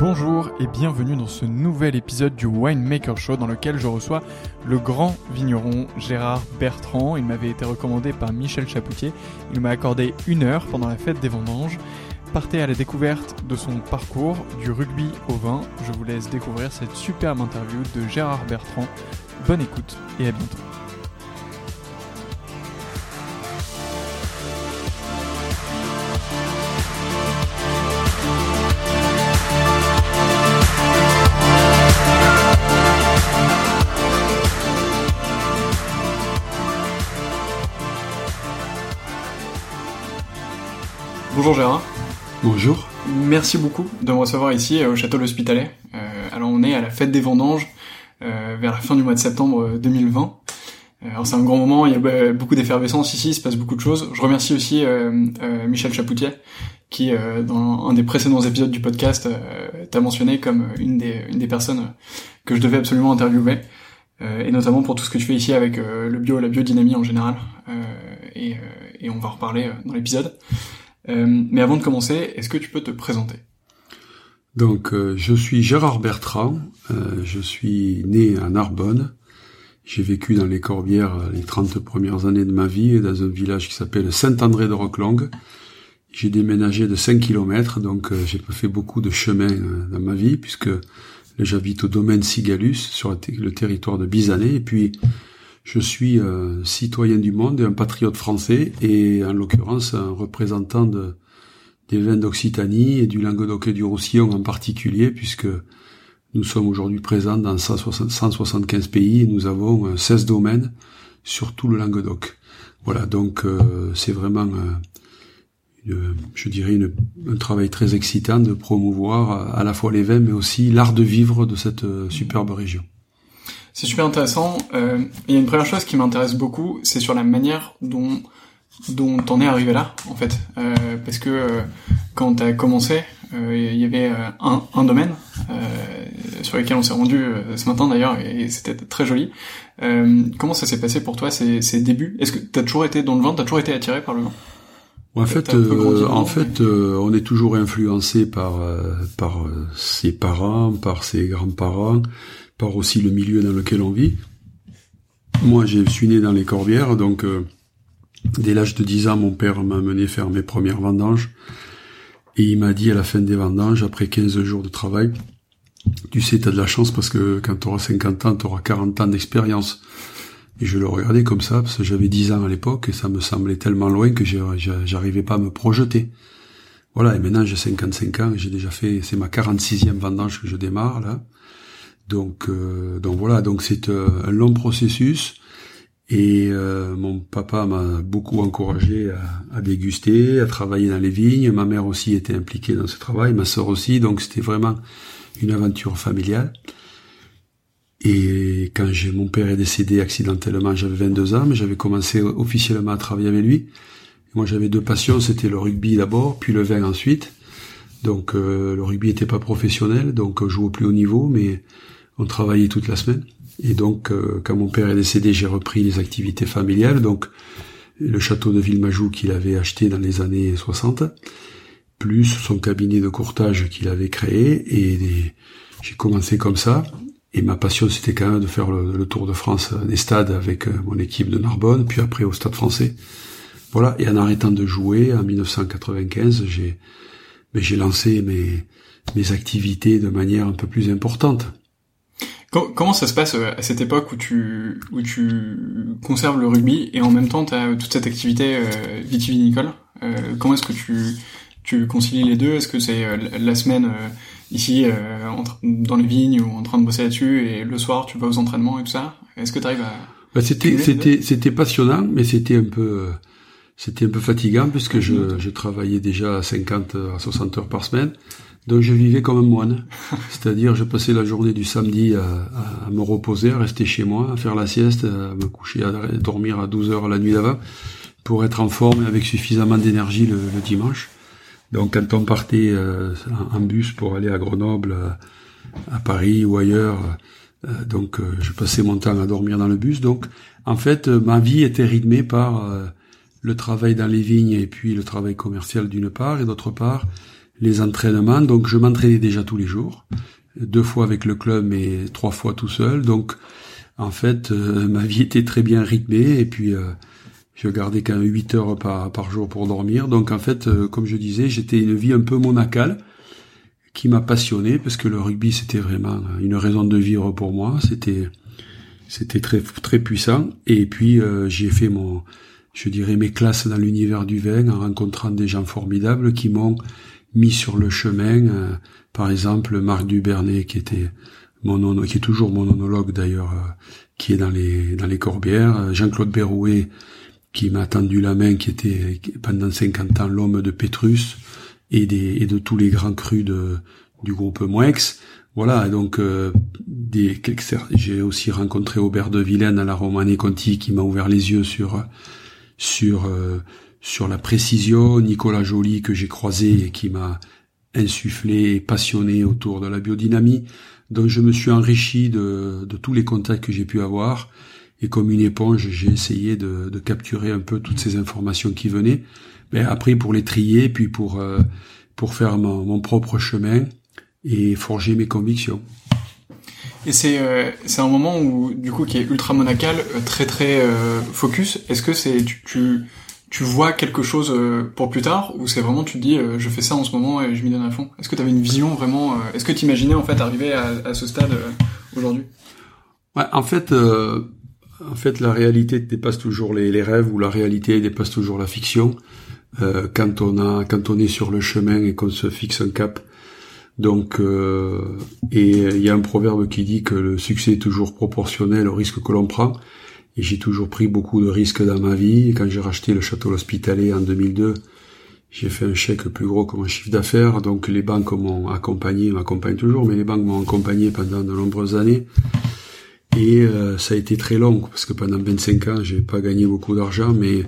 Bonjour et bienvenue dans ce nouvel épisode du Winemaker Show dans lequel je reçois le grand vigneron Gérard Bertrand. Il m'avait été recommandé par Michel Chapoutier. Il m'a accordé une heure pendant la fête des vendanges. Partez à la découverte de son parcours du rugby au vin. Je vous laisse découvrir cette superbe interview de Gérard Bertrand. Bonne écoute et à bientôt. Bonjour Gérard. Bonjour. Merci beaucoup de me recevoir ici euh, au château L'Hospitalet. Euh, alors on est à la fête des vendanges euh, vers la fin du mois de septembre 2020. alors c'est un grand moment, il y a bah, beaucoup d'effervescence ici, il se passe beaucoup de choses. Je remercie aussi Michel Chapoutier qui dans un des précédents épisodes du podcast t'a mentionné comme une des, une des personnes que je devais absolument interviewer. et notamment pour tout ce que tu fais ici avec le bio et la biodynamie en général. Et, et, on va en reparler dans l'épisode. Euh, mais avant de commencer, est-ce que tu peux te présenter? Donc, euh, je suis Gérard Bertrand, euh, je suis né à Narbonne, j'ai vécu dans les Corbières les 30 premières années de ma vie dans un village qui s'appelle Saint-André de Roquelongue. J'ai déménagé de 5 km, donc j'ai fait beaucoup de chemin dans ma vie, puisque j'habite au domaine Sigalus, sur le territoire de Bizané, et puis je suis un citoyen du monde et un patriote français, et en l'occurrence un représentant des vins d'Occitanie et du Languedoc et du Roussillon en particulier, puisque Nous sommes aujourd'hui présents dans 175 pays et nous avons 16 domaines sur tout le Languedoc. Voilà, donc c'est vraiment je dirais, une, un travail très excitant de promouvoir à la fois les vins, mais aussi l'art de vivre de cette euh, superbe région. C'est super intéressant. Euh, il y a une première chose qui m'intéresse beaucoup, c'est sur la manière dont dont on est arrivé là, en fait. Euh, parce que euh, quand tu as commencé, il y avait un, un domaine sur lequel on s'est rendu ce matin d'ailleurs, et, c'était très joli. comment ça s'est passé pour toi ces, ces débuts? Est-ce que tu as toujours été dans le vin Tu as toujours été attiré par le vin en fait, euh, en fait, euh, on est toujours influencé par euh, par ses parents, par ses grands-parents, par aussi le milieu dans lequel on vit. Moi, je suis né dans les Corbières, donc dès l'âge de 10 ans, mon père m'a mené faire mes premières vendanges. Et il m'a dit à la fin des vendanges, après 15 jours de travail, tu sais, t'as de la chance parce que quand tu auras 50 ans, tu auras 40 ans d'expérience. Et je le regardais comme ça, parce que j'avais 10 ans à l'époque, et ça me semblait tellement loin que j'arrivais pas à me projeter. Voilà, et maintenant j'ai 55 ans, j'ai déjà fait, c'est ma 46e vendange que je démarre, là. Donc, euh, donc voilà, donc c'est euh, un long processus, et euh, mon papa m'a beaucoup encouragé à, à, déguster, à travailler dans les vignes, ma mère aussi était impliquée dans ce travail, ma sœur aussi, donc c'était vraiment une aventure familiale. Et quand j'ai mon père est décédé accidentellement, j'avais 22 ans, mais j'avais commencé officiellement à travailler avec lui. moi, j'avais deux passions, c'était le rugby d'abord, puis le vin ensuite. Donc euh, le rugby était pas professionnel, donc je jouais au plus haut niveau, mais on travaillait toute la semaine. Et donc, euh, quand mon père est décédé, j'ai repris les activités familiales. Donc, le château de Villemajou qu'il avait acheté dans les années 60, plus son cabinet de courtage qu'il avait créé. Et j'ai commencé comme ça. Et ma passion, c'était quand même de faire le, Tour de France des stades avec euh, mon équipe de Narbonne, puis après au Stade français. Voilà. Et en arrêtant de jouer, en 1995, j'ai, mais ben, j'ai lancé mes, mes activités de manière un peu plus importante. Comment ça se passe euh, à cette époque où tu où tu conserves le rugby et en même temps tu as toute cette activité euh, vitivinicole Comment est-ce que tu tu concilies les deux? Est-ce que c'est la semaine ici euh, dans les vignes ou en train de bosser là-dessus et le soir tu vas aux entraînements et tout ça? Est-ce que tu arrives à bah, c'était c'était c'était passionnant mais c'était un peu c'était un peu fatigant puisque je, je travaillais déjà à 50 à 60 heures par semaine. Donc je vivais comme un moine, c'est-à-dire je passais la journée du samedi à, à, me reposer, à rester chez moi, à faire la sieste, à me coucher, à dormir à 12 heures la nuit d'avant, pour être en forme et avec suffisamment d'énergie le, le dimanche. Donc quand on partait euh, en bus pour aller à Grenoble, euh, à Paris ou ailleurs, euh, donc je passais mon temps à dormir dans le bus. Donc en fait, ma vie était rythmée par le travail dans les vignes et puis le travail commercial d'une part et d'autre part les entraînements. Donc je m'entraînais déjà tous les jours, deux fois avec le club mais trois fois tout seul. Donc en fait, ma vie était très bien rythmée et puis je gardais même 8 heures par, par jour pour dormir. Donc en fait, euh, comme je disais, j'étais une vie un peu monacale qui m'a passionné parce que le rugby c'était vraiment une raison de vivre pour moi. C'était c'était très très puissant. Et puis euh, j'ai fait mon, je dirais mes classes dans l'univers du vin en rencontrant des gens formidables qui m'ont mis sur le chemin. Euh, par exemple, Marc Dubernay qui était mon qui est toujours mon onologue d'ailleurs, qui est dans les dans les Corbières. Jean-Claude Berrouet qui m'a tendu la main, qui était pendant 50 ans l'homme de Pétrus et, des, et de tous les grands crus de, du groupe Moex. Voilà, donc euh, j'ai aussi rencontré Aubert de Vilaine à la Romane Conti qui m'a ouvert les yeux sur sur euh, sur la précision, Nicolas Joly que j'ai croisé et qui m'a insufflé et passionné autour de la biodynamie. Donc je me suis enrichi de, de tous les contacts que j'ai pu avoir et comme une éponge, j'ai essayé de, de, capturer un peu toutes ces informations qui venaient. Mais après, pour les trier, puis pour euh, pour faire mon, mon, propre chemin et forger mes convictions. Et c'est euh, c'est un moment où du coup qui est ultra monacal, euh, très très euh, focus. Est-ce que c'est tu, tu tu vois quelque chose pour plus tard ou c'est vraiment tu te dis je fais ça en ce moment et je m'y donne à fond? Est-ce que tu avais une vision vraiment Est-ce que tu imaginais en fait arriver à, ce stade aujourd'hui? Ouais, en fait en fait, la réalité dépasse toujours les, rêves ou la réalité dépasse toujours la fiction. Euh, quand on a, quand on est sur le chemin et qu'on se fixe un cap. Donc, euh, et il y a un proverbe qui dit que le succès est toujours proportionnel au risque que l'on prend. Et j'ai toujours pris beaucoup de risques dans ma vie. quand j'ai racheté le château hospitalier en 2002, j'ai fait un chèque plus gros que mon chiffre d'affaires. Donc les banques m'ont accompagné, m'accompagnent toujours, mais les banques m'ont accompagné pendant de nombreuses années. Et euh, ça a été très long parce que pendant 25 ans, j'ai pas gagné beaucoup d'argent, mais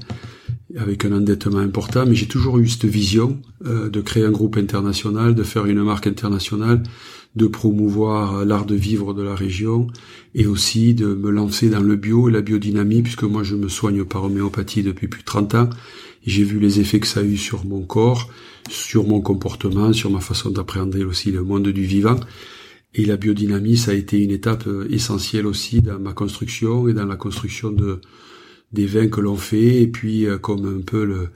avec un endettement important. Mais j'ai toujours eu cette vision euh, de créer un groupe international, de faire une marque internationale, de promouvoir l'art de vivre de la région et aussi de me lancer dans le bio et la biodynamie puisque moi je me soigne par homéopathie depuis plus de 30 ans. J'ai vu les effets que ça a eu sur mon corps, sur mon comportement, sur ma façon d'appréhender aussi le monde du vivant. Et la biodynamie, ça a été une étape euh, essentielle aussi dans ma construction et dans la construction de des vins que l'on fait, et puis euh, comme un peu le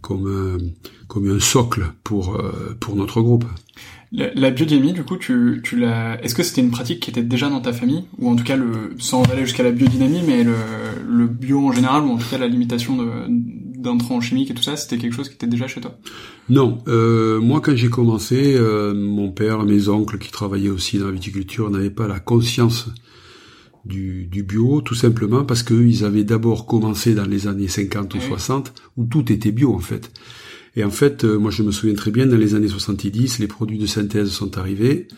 comme comme un socle pour euh, pour notre groupe. La, biodynamie, du coup, tu, tu l'as. Est-ce que c'était une pratique qui était déjà dans ta famille, ou en tout cas le, sans aller jusqu'à la biodynamie, mais le, le bio en général, ou en tout cas la limitation d'intrants chimiques et tout ça, c'était quelque chose qui était déjà chez toi? Non, euh, moi quand j'ai commencé, euh, mon père, mes oncles qui travaillaient aussi dans la viticulture n'avaient pas la conscience du, du bio, tout simplement parce qu'ils avaient d'abord commencé dans les années 50 ou 60, où tout était bio en fait. Et en fait, euh, moi je me souviens très bien, dans les années 70, les produits de synthèse sont arrivés,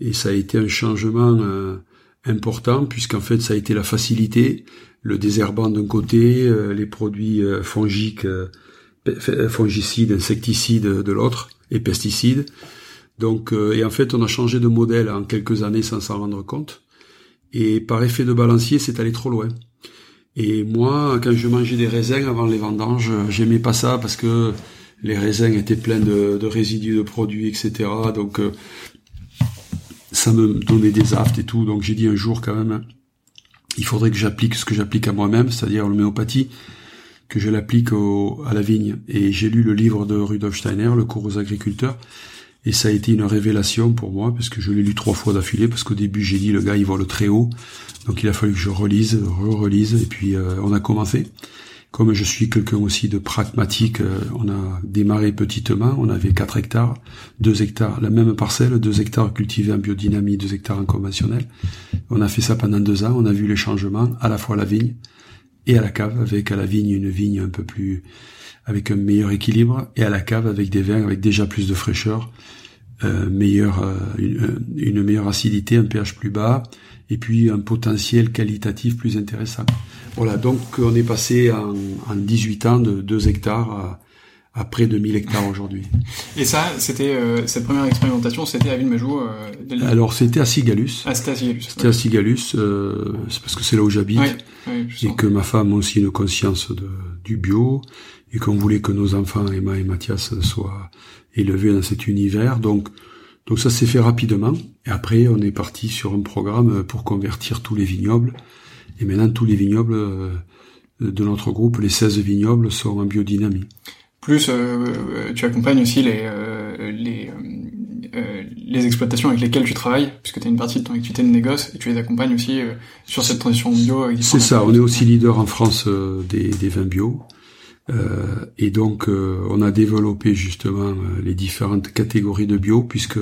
et ça a été un changement euh, important, puisqu'en fait ça a été la facilité, le désherbant d'un côté, euh, les produits fongiques, fongicides, insecticides de l'autre, et pesticides. Donc, et en fait, on a changé de modèle en quelques années sans s'en rendre compte. Et par effet de balancier, c'est allé trop loin. Et moi, quand je mangeais des raisins avant les vendanges, j'aimais pas ça parce que les raisins étaient pleins de, résidus de produits, etc. Donc euh, ça me donnait des aftes et tout. Donc j'ai dit un jour quand même, il faudrait que j'applique ce que j'applique à moi-même, c'est-à-dire l'homéopathie, que je l'applique à la vigne. Et j'ai lu le livre de Rudolf Steiner, Le cours aux agriculteurs, et ça a été une révélation pour moi, parce que je l'ai lu trois fois d'affilée, parce qu'au début j'ai dit le gars il vole très haut, donc il a fallu que je relise, re-relise, et puis euh, on a commencé comme je suis quelqu'un aussi de pragmatique, euh, on a démarré petitement, on avait 4 hectares, 2 hectares, la même parcelle, 2 hectares cultivés en biodynamie, 2 hectares en conventionnel. On a fait ça pendant deux ans, on a vu les changements, à la fois à la vigne et à la cave, avec à la vigne une vigne un peu plus, avec un meilleur équilibre, et à la cave avec des vins avec déjà plus de fraîcheur, euh, euh, une meilleure acidité, un pH plus bas, et puis un potentiel qualitatif plus intéressant. Voilà, donc on est passé en, en 18 ans de 2 hectares à, à près de 1000 hectares aujourd'hui. Et ça, c'était euh, cette première expérimentation, c'était à Villemajou euh, Alors c'était à Sigalus. Ah, c'était à Sigalus. C'était à Sigalus, euh, c'est parce que c'est là où j'habite et que ma femme a aussi une conscience de, du bio et qu'on voulait que nos enfants Emma et Mathias soient élevés dans cet univers. Donc donc ça s'est fait rapidement et après on est parti sur un programme pour convertir tous les vignobles et maintenant, tous les vignobles euh, de notre groupe, les 16 vignobles, sont en biodynamie. Plus, euh, euh, tu accompagnes aussi les, les, les exploitations avec lesquelles tu travailles, puisque tu as une partie de ton activité de négoce, et tu les accompagnes aussi sur cette transition bio. C'est ça, on est aussi leader en France des, des vins bio. Euh, et donc, on a développé justement les différentes catégories de bio, puisque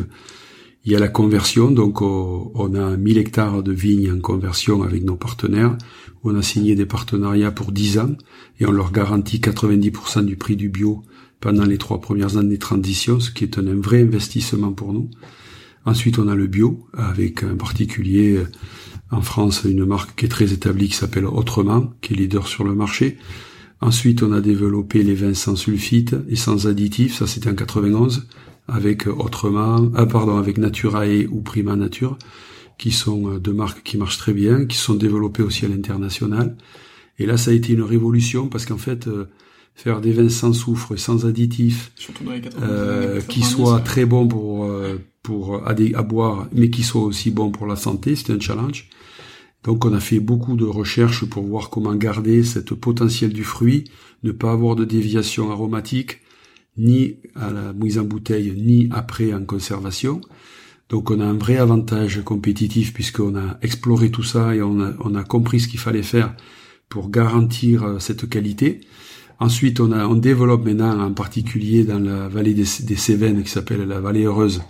il y a la conversion, donc on a 1000 hectares de vignes en conversion avec nos partenaires. On a signé des partenariats pour 10 ans et on leur garantit 90% du prix du bio pendant les trois premières années de transition, ce qui est un vrai investissement pour nous. Ensuite, on a le bio, avec un particulier euh, en France, une marque qui est très établie qui s'appelle Autrement, qui est leader sur le marché. Ensuite, on a développé les vins sans sulfite et sans additifs, ça c'était en 91 avec euh, autrement, ah pardon, avec Naturae ou Prima Nature, qui sont euh, deux marques qui marchent très bien, qui sont développées aussi à l'international. Et là, ça a été une révolution parce qu'en fait, faire des vins sans soufre et sans additifs, euh, qui soient très bons pour pour à, à, boire, mais qui soient aussi bons pour la santé, c'était un challenge. Donc, on a fait beaucoup de recherches pour voir comment garder cette potentiel du fruit, ne pas avoir de déviation aromatique, ni à la mise en bouteille, ni après en conservation. Donc on a un vrai avantage compétitif puisqu'on a exploré tout ça et on a, compris ce qu'il fallait faire pour garantir euh, cette qualité. Ensuite, on, a, on développe maintenant, en particulier dans la vallée des Cévennes, qui s'appelle la vallée heureuse,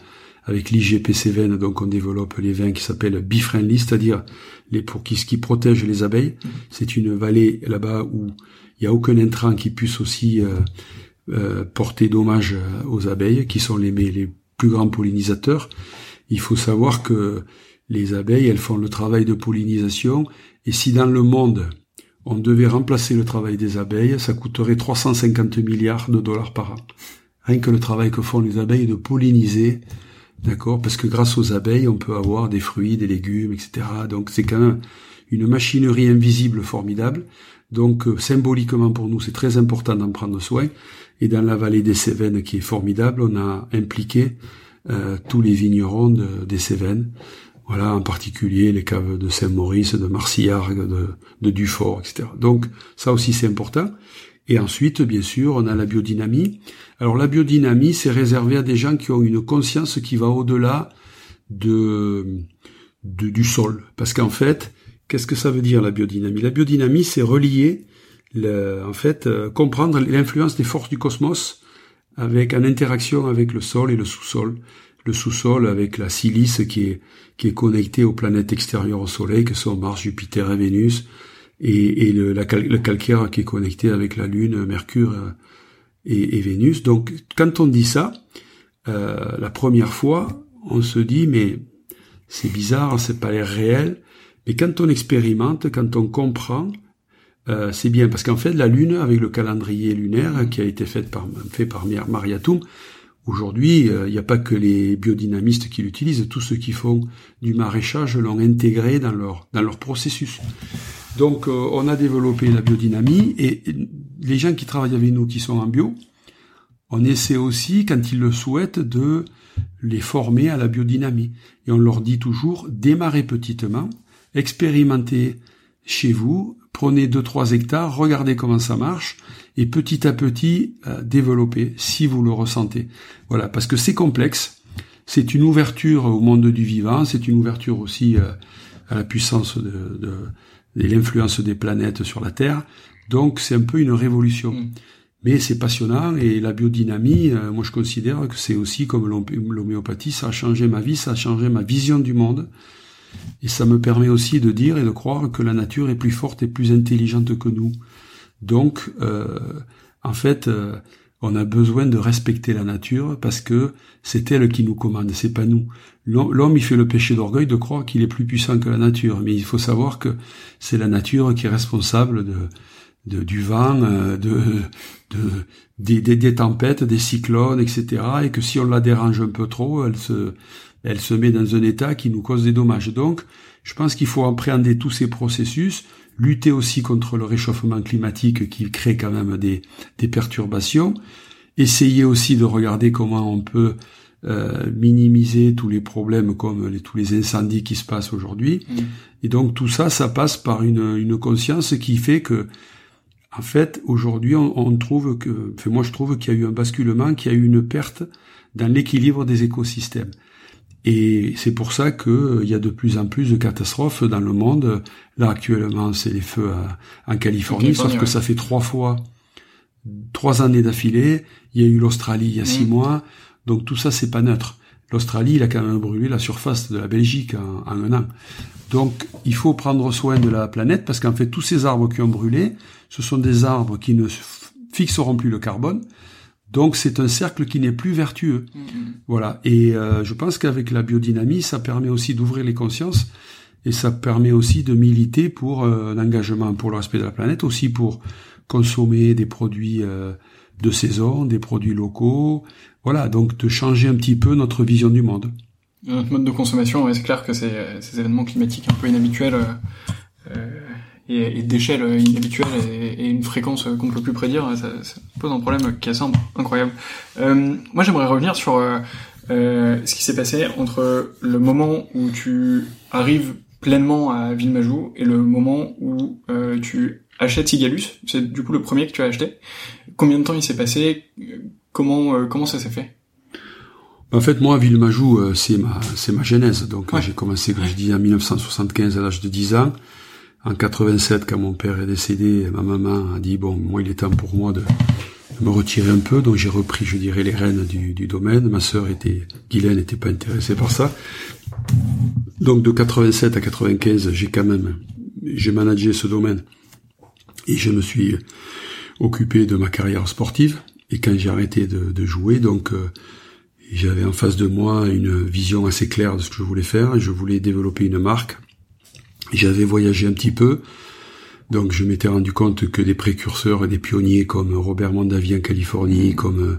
avec l'IGPC vin, donc on développe les vins qui s'appellent bee-friendly, c'est-à-dire les pour qui ce qui protège les abeilles. Mmh. C'est une vallée là-bas où il n'y a aucun intrant qui puisse aussi euh, euh, porter dommage aux abeilles, qui sont les, les plus grands pollinisateurs. Il faut savoir que les abeilles, elles font le travail de pollinisation, et si dans le monde on devait remplacer le travail des abeilles, ça coûterait 350 milliards de dollars par an. Rien que le travail que font les abeilles de polliniser, d'accord? Parce que grâce aux abeilles, on peut avoir des fruits, des légumes, etc. Donc c'est quand même une machinerie invisible formidable. Donc euh, symboliquement pour nous, c'est très important d'en prendre soin. Et dans la vallée des Cévennes, qui est formidable, on a impliqué euh, tous les vignerons des Cévennes. Voilà, en particulier les caves de Saint-Maurice, de Marcillargues, de, de Dufort, etc. Donc ça aussi c'est important. Et ensuite, bien sûr, on a la biodynamie. Alors la biodynamie, c'est réservé à des gens qui ont une conscience qui va au-delà de, du sol. Parce qu'en fait, qu'est-ce que ça veut dire la biodynamie? La biodynamie, c'est relier, en fait, euh, comprendre l'influence des forces du cosmos avec en interaction avec le sol et le sous-sol. Le sous-sol avec la silice qui est qui est connectée aux planètes extérieures au Soleil, que sont Mars, Jupiter et Vénus, et, le, le, calcaire qui est connecté avec la Lune, Mercure euh, et, Vénus. Donc quand on dit ça, euh, la première fois, on se dit mais c'est bizarre, c'est pas l'air réel. Mais quand on expérimente, quand on comprend, euh, c'est bien parce qu'en fait la Lune, avec le calendrier lunaire qui a été fait par fait par Maria Aujourd'hui, il n'y a pas que les biodynamistes qui l'utilisent, tous ceux qui font du maraîchage l'ont intégré dans leur, dans leur processus. Donc euh, on a développé la biodynamie et les gens qui travaillent avec nous qui sont en bio, on essaie aussi, quand ils le souhaitent, de les former à la biodynamie. Et on leur dit toujours, démarrez petitement, expérimentez chez vous, prenez 2-3 hectares, regardez comment ça marche, et petit à petit, euh, développez si vous le ressentez. Voilà, parce que c'est complexe, c'est une ouverture au monde du vivant, c'est une ouverture aussi euh, à la puissance de, de et l'influence des planètes sur la Terre. Donc c'est un peu une révolution. Mm. Mais c'est passionnant et la biodynamie, euh, moi je considère que c'est aussi comme l'homéopathie, ça a changé ma vie, ça a changé ma vision du monde. Et ça me permet aussi de dire et de croire que la nature est plus forte et plus intelligente que nous. Donc, euh, en fait, euh, on a besoin de respecter la nature parce que c'est elle qui nous commande, c'est pas nous. L'homme, il fait le péché d'orgueil de croire qu'il est plus puissant que la nature, mais il faut savoir que c'est la nature qui est responsable de, du vent, euh, de, de des, des, tempêtes, des cyclones, etc. Et que si on la dérange un peu trop, elle se, elle se met dans un état qui nous cause des dommages. Donc, je pense qu'il faut appréhender tous ces processus, lutter aussi contre le réchauffement climatique qui crée quand même des, des perturbations, essayer aussi de regarder comment on peut euh, minimiser tous les problèmes comme les, tous les incendies qui se passent aujourd'hui. Mmh. Et donc tout ça, ça passe par une, une conscience qui fait que, en fait, aujourd'hui, on, on, trouve que, enfin, moi je trouve qu'il y a eu un basculement, qu'il y a eu une perte dans l'équilibre des écosystèmes. Et c'est pour ça qu'il euh, y a de plus en plus de catastrophes dans le monde. Là actuellement, c'est les feux en Californie, sauf que ça fait trois fois, trois années d'affilée. Il y a eu l'Australie il y a six mmh. mois. Donc tout ça, c'est pas neutre. L'Australie, il a quand même brûlé la surface de la Belgique en, un an. Donc il faut prendre soin de la planète parce qu'en fait, tous ces arbres qui ont brûlé, ce sont des arbres qui ne fixeront plus le carbone, donc c'est un cercle qui n'est plus vertueux. Mm-hmm. Voilà. Et euh, je pense qu'avec la biodynamie, ça permet aussi d'ouvrir les consciences et ça permet aussi de militer pour euh, l'engagement pour le respect de la planète, aussi pour consommer des produits euh, de saison, des produits locaux. Voilà, donc de changer un petit peu notre vision du monde. Notre mode de consommation, c'est clair que ces, ces événements climatiques un peu inhabituels et, et d'échelle inhabituelle et, et, une fréquence qu'on ne peut plus prédire, ça, ça, pose un problème qui est assez incroyable. Euh, moi, j'aimerais revenir sur euh, euh, ce qui s'est passé entre le moment où tu arrives pleinement à Villemajou et le moment où euh, tu achètes Sigalus. C'est du coup le premier que tu as acheté. Combien de temps il s'est passé? Comment euh, comment ça s'est fait? En fait, moi, Villemajou, c'est ma, c'est ma genèse. Donc, j'ai commencé, comme je dis, en 1975, à l'âge de 10 ans en 87, quand mon père est décédé, ma maman a dit bon, moi il est temps pour moi de me retirer un peu, donc j'ai repris, je dirais, les rênes du, domaine. Ma sœur était, Guylaine n'était pas intéressée par ça. Donc de 87 à 95, j'ai quand même, j'ai managé ce domaine et je me suis occupé de ma carrière sportive. Et quand j'ai arrêté de, de, jouer, donc euh, j'avais en face de moi une vision assez claire de ce que je voulais faire. Je voulais développer une marque. J'avais voyagé un petit peu, donc je m'étais rendu compte que des précurseurs et des pionniers comme Robert Mondavi en Californie, comme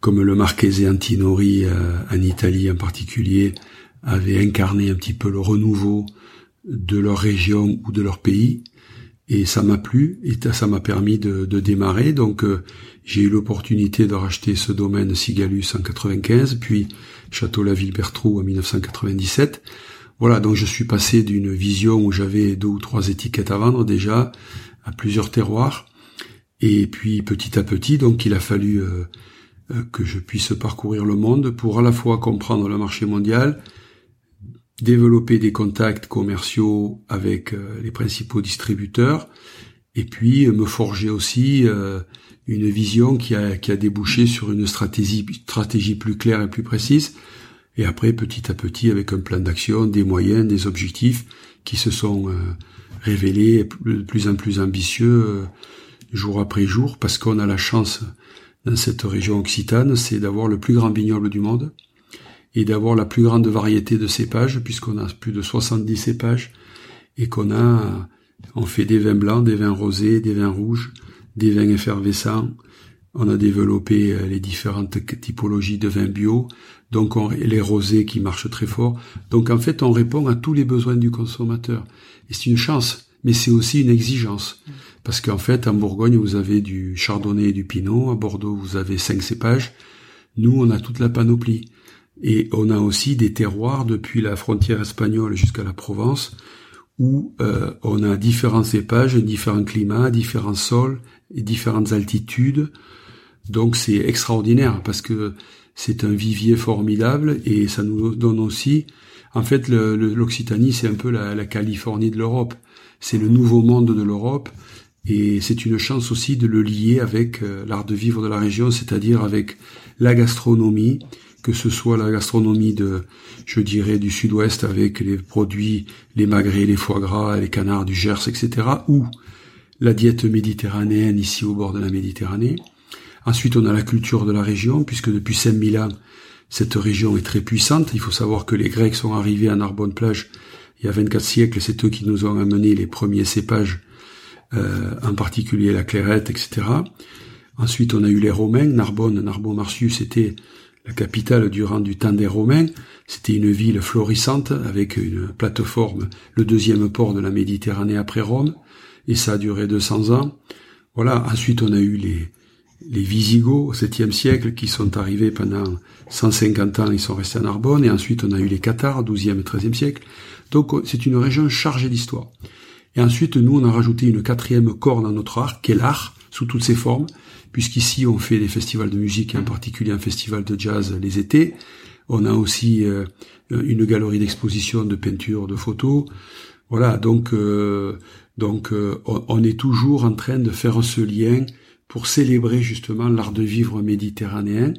comme le Marchese Antinori euh, en Italie en particulier, avaient incarné un petit peu le renouveau de leur région ou de leur pays. Et ça m'a plu et ça m'a permis de, de, démarrer. Donc euh, j'ai eu l'opportunité de racheter ce domaine Sigalus en 95, puis Château-la-Ville-Bertrou en 1997. Voilà, donc je suis passé d'une vision où j'avais deux ou trois étiquettes à vendre déjà à plusieurs terroirs. Et puis petit à petit, donc il a fallu euh, euh, que je puisse parcourir le monde pour à la fois comprendre le marché mondial, développer des contacts commerciaux avec euh, les principaux distributeurs et puis me forger aussi une vision qui a, débouché sur une stratégie plus claire et plus précise. Et après, petit à petit, avec un plan d'action, des moyens, des objectifs qui se sont révélés de plus en plus ambitieux jour après jour, parce qu'on a la chance dans cette région occitane, c'est d'avoir le plus grand vignoble du monde, et d'avoir la plus grande variété de cépages, puisqu'on a plus de 70 cépages, et qu'on a, on fait des vins blancs, des vins rosés, des vins rouges, des vins effervescents, on a développé euh, les différentes typologies de vins bio, donc on, les rosés qui marchent très fort. Donc en fait, on répond à tous les besoins du consommateur. Et c'est une chance, mais c'est aussi une exigence. Parce qu'en fait, en Bourgogne, vous avez du chardonnay et du pinot. À Bordeaux, vous avez cinq cépages. Nous, on a toute la panoplie. Et on a aussi des terroirs depuis la frontière espagnole jusqu'à la Provence, où euh, on a différents cépages, différents climats, différents sols et différentes altitudes. Donc c'est extraordinaire parce que c'est un vivier formidable et ça nous donne aussi, en fait, l'Occitanie c'est un peu la, Californie de l'Europe, c'est le nouveau monde de l'Europe et c'est une chance aussi de le lier avec euh, l'art de vivre de la région, c'est-à-dire avec la gastronomie, que ce soit la gastronomie de, je dirais, du sud-ouest avec les produits, les magrets, les foie gras, les canards du Gers, etc., ou la diète méditerranéenne ici au bord de la Méditerranée. Ensuite, on a la culture de la région, puisque depuis 5000 ans, cette région est très puissante. Il faut savoir que les Grecs sont arrivés à Narbonne-Plage il y a 24 siècles, c'est eux qui nous ont amené les premiers cépages, euh, en particulier la clairette, etc. Ensuite, on a eu les Romains, Narbonne, Narbonne-Marcius était la capitale durant du temps des Romains. C'était une ville florissante avec une plateforme, le deuxième port de la Méditerranée après Rome, et ça a duré 200 ans. Voilà. Ensuite, on a eu les les Visigoths au 7e siècle qui sont arrivés pendant 150 ans, ils sont restés à Narbonne, et ensuite on a eu les Cathares, 12e et 13e siècle. Donc c'est une région chargée d'histoire. Et ensuite, nous, on a rajouté une quatrième corde dans notre art, qui est l'art, sous toutes ses formes, puisqu'ici on fait des festivals de musique, et en particulier un festival de jazz les étés. On a aussi euh, une galerie d'exposition de peinture, de photos. Voilà, donc euh, donc euh, on est toujours en train de faire ce lien pour célébrer justement l'art de vivre méditerranéen.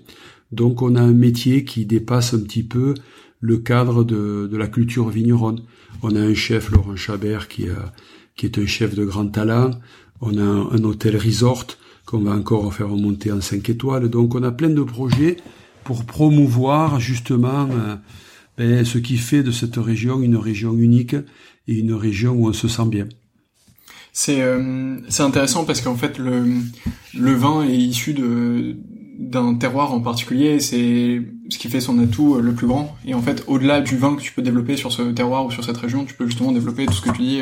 Donc on a un métier qui dépasse un petit peu le cadre de, la culture vigneronne. On a un chef, Laurent Chabert, qui, est un chef de grand talent. On a un, un hôtel resort qu'on va encore faire remonter en 5 étoiles. Donc on a plein de projets pour promouvoir justement euh, ben, ce qui fait de cette région une région unique et une région où on se sent bien. C'est euh, intéressant parce qu'en fait le le vin est issu d'un terroir en particulier, c'est ce qui fait son atout euh, le plus grand. Et en fait, au-delà du vin que tu peux développer sur ce terroir ou sur cette région, tu peux justement développer tout ce que tu dis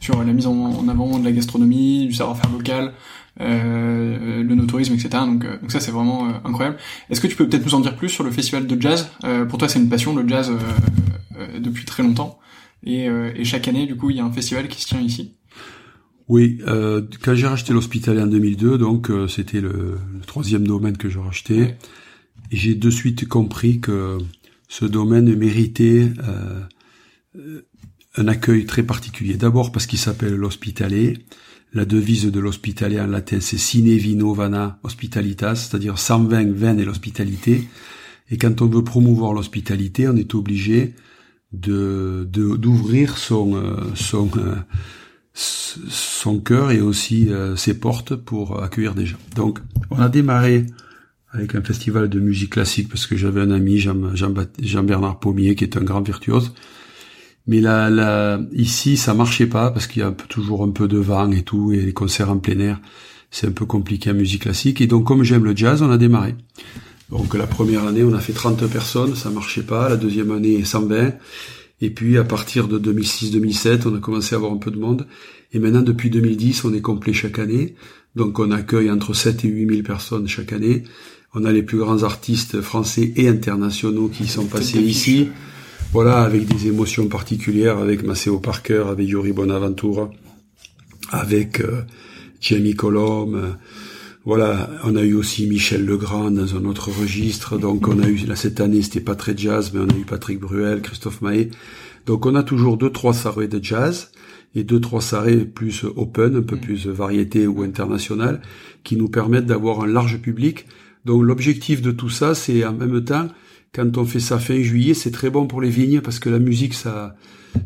sur la mise en, avant de la gastronomie, du savoir-faire local, euh, le no-tourisme, etc. Donc, euh, donc ça c'est vraiment euh, incroyable. Est-ce que tu peux peut-être nous en dire plus sur le festival de jazz? Pour toi c'est une passion le jazz depuis très longtemps et, et, chaque année du coup il y a un festival qui se tient ici? Oui, euh, quand j'ai racheté l'hospitalier en 2002, donc c'était le, troisième domaine que j'ai racheté, et j'ai de suite compris que ce domaine méritait un accueil très particulier. D'abord parce qu'il s'appelle l'hospitalier. La devise de l'hospitalier en latin, c'est sine vino vana hospitalitas, c'est-à-dire sans vin, vin et l'hospitalité. Et quand on veut promouvoir l'hospitalité, on est obligé de d'ouvrir son euh, son euh, son cœur et aussi euh, ses portes pour accueillir des gens. Donc, on a démarré avec un festival de musique classique parce que j'avais un ami Jean, Jean, Pommier qui est un grand virtuose. Mais là, là, ici, ça marchait pas parce qu'il y a toujours un peu de vent et tout et les concerts en plein air, c'est un peu compliqué en musique classique. Et donc, comme j'aime le jazz, on a démarré. Donc, la première année, on a fait 30 personnes, ça marchait pas. La deuxième année, 120. Et puis, à partir de 2006-2007, on a commencé à avoir un peu de monde. Et maintenant, depuis 2010, on est complet chaque année. Donc, on accueille entre 7 et 8 000 personnes chaque année. On a les plus grands artistes français et internationaux qui sont passés ici. Voilà, avec des émotions particulières, avec Maceo Parker, avec Yuri Bonaventura, avec euh, Jamie Colomb. Voilà, on a eu aussi Michel Legrand dans un autre registre. Donc on a eu là cette année, c'était pas très jazz, mais on a eu Patrick Bruel, Christophe Maé. Donc on a toujours deux trois soirées de jazz et deux trois soirées plus open, un peu mm. plus variété ou internationale, qui nous permettent d'avoir un large public donc l'objectif de tout ça, c'est en même temps, quand on fait ça fin juillet, c'est très bon pour les vignes parce que la musique, ça,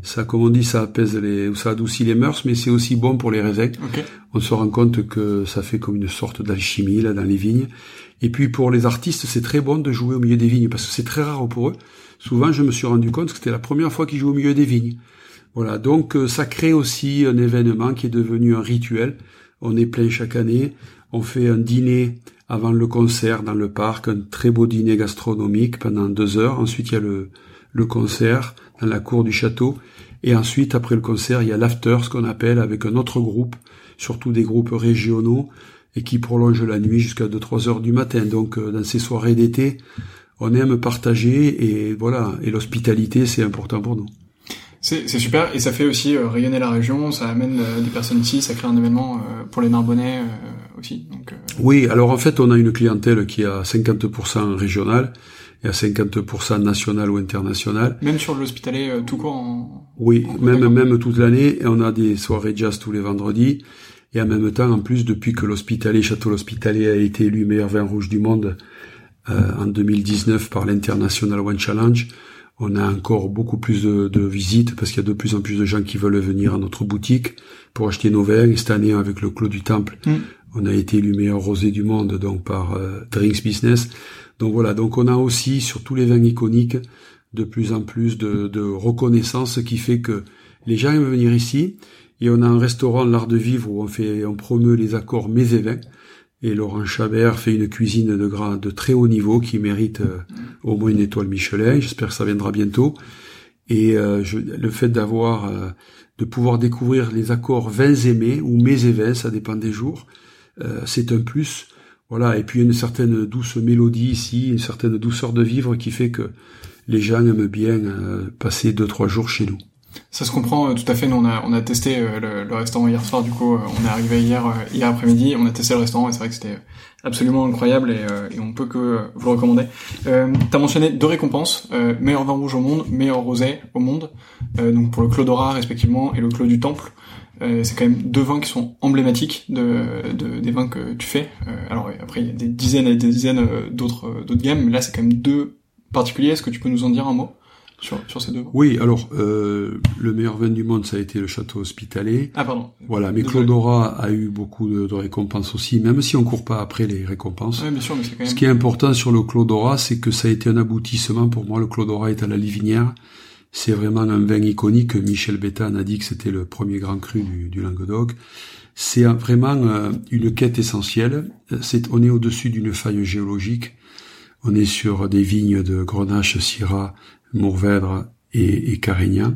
ça, comme on dit, ça apaise les, ou ça adoucit les mœurs, mais c'est aussi bon pour les raisins. On se rend compte que ça fait comme une sorte d'alchimie là dans les vignes. Et puis pour les artistes, c'est très bon de jouer au milieu des vignes parce que c'est très rare pour eux. Souvent, je me suis rendu compte que c'était la première fois qu'ils jouent au milieu des vignes. Voilà, donc euh, ça crée aussi un événement qui est devenu un rituel. On est plein chaque année. On fait un dîner avant le concert dans le parc, un très beau dîner gastronomique pendant deux heures. Ensuite, il y a le, le concert dans la cour du château. Et ensuite, après le concert, il y a l'after, ce qu'on appelle, avec un autre groupe, surtout des groupes régionaux, et qui prolonge la nuit jusqu'à 2-3 heures du matin. Donc, euh, dans ces soirées d'été, on aime partager, et voilà, et l'hospitalité, c'est important pour nous. C'est super et ça fait aussi euh, rayonner la région, ça amène euh, des personnes ici, ça crée un événement euh, pour les Narbonnais aussi. Donc, Oui, alors en fait on a une clientèle qui est à 50% régionale et à 50% national ou international. Même sur l'hospitalier tout court en... Oui, même même toute l'année et on a des soirées jazz tous les vendredis et en même temps en plus depuis que l'hospitalier Château l'Hospitalier a été élu meilleur vin rouge du monde en 2019 par l'International One Challenge on a encore beaucoup plus de, visites parce qu'il y a de plus en plus de gens qui veulent venir à notre boutique pour acheter nos vins. Et cette année, avec le Clos du Temple, mm. on a été élu meilleur rosé du monde donc par euh, Drinks Business. Donc voilà, donc on a aussi sur tous les vins iconiques de plus en plus de, de reconnaissance, ce qui fait que les gens aiment venir ici. Et on a un restaurant l'art de vivre où on fait, on promeut les accords mets et vins. Et Laurent Chabert fait une cuisine de, gras, de très haut niveau qui mérite euh, au moins une étoile Michelin. J'espère que ça viendra bientôt. Et euh, le fait d'avoir, euh, de pouvoir découvrir les accords vins aimés ou mes et ça dépend des jours, c'est un plus. Voilà. Et puis une certaine douce mélodie ici, une certaine douceur de vivre qui fait que les gens aiment bien passer deux trois jours chez nous. Ça se comprend euh, tout à fait. Nous, on a, testé euh, le, restaurant hier soir. Du coup, euh, on est arrivé hier, hier après-midi. On a testé le restaurant et c'est vrai que c'était absolument incroyable et, et, on peut que vous le recommander. Euh, T'as mentionné deux récompenses meilleur vin rouge au monde, meilleur rosé au monde. donc pour le Clos d'Ora respectivement et le Clos du Temple. c'est quand même deux vins qui sont emblématiques de, de des vins que tu fais. alors après, il y a des dizaines et des dizaines d'autres d'autres gammes, mais là, c'est quand même deux particuliers. Est-ce que tu peux nous en dire un mot? Sur, sur ces deux Oui, alors euh, le meilleur vin du monde, ça a été le château hospitalier. Ah pardon. Voilà, mais Clodora a eu beaucoup de, de, récompenses aussi, même si on court pas après les récompenses. bien sûr, mais quand même... Ce qui est important sur le Clodora, c'est que ça a été un aboutissement pour moi. Le Clodora est à la Livinière. C'est vraiment un vin iconique. Michel Bétan a dit que c'était le premier grand cru du, du Languedoc. C'est vraiment euh, une quête essentielle. C'est, on est au-dessus d'une faille géologique. On est sur des vignes de Grenache, Syrah, Mourvèdre et, Carignan.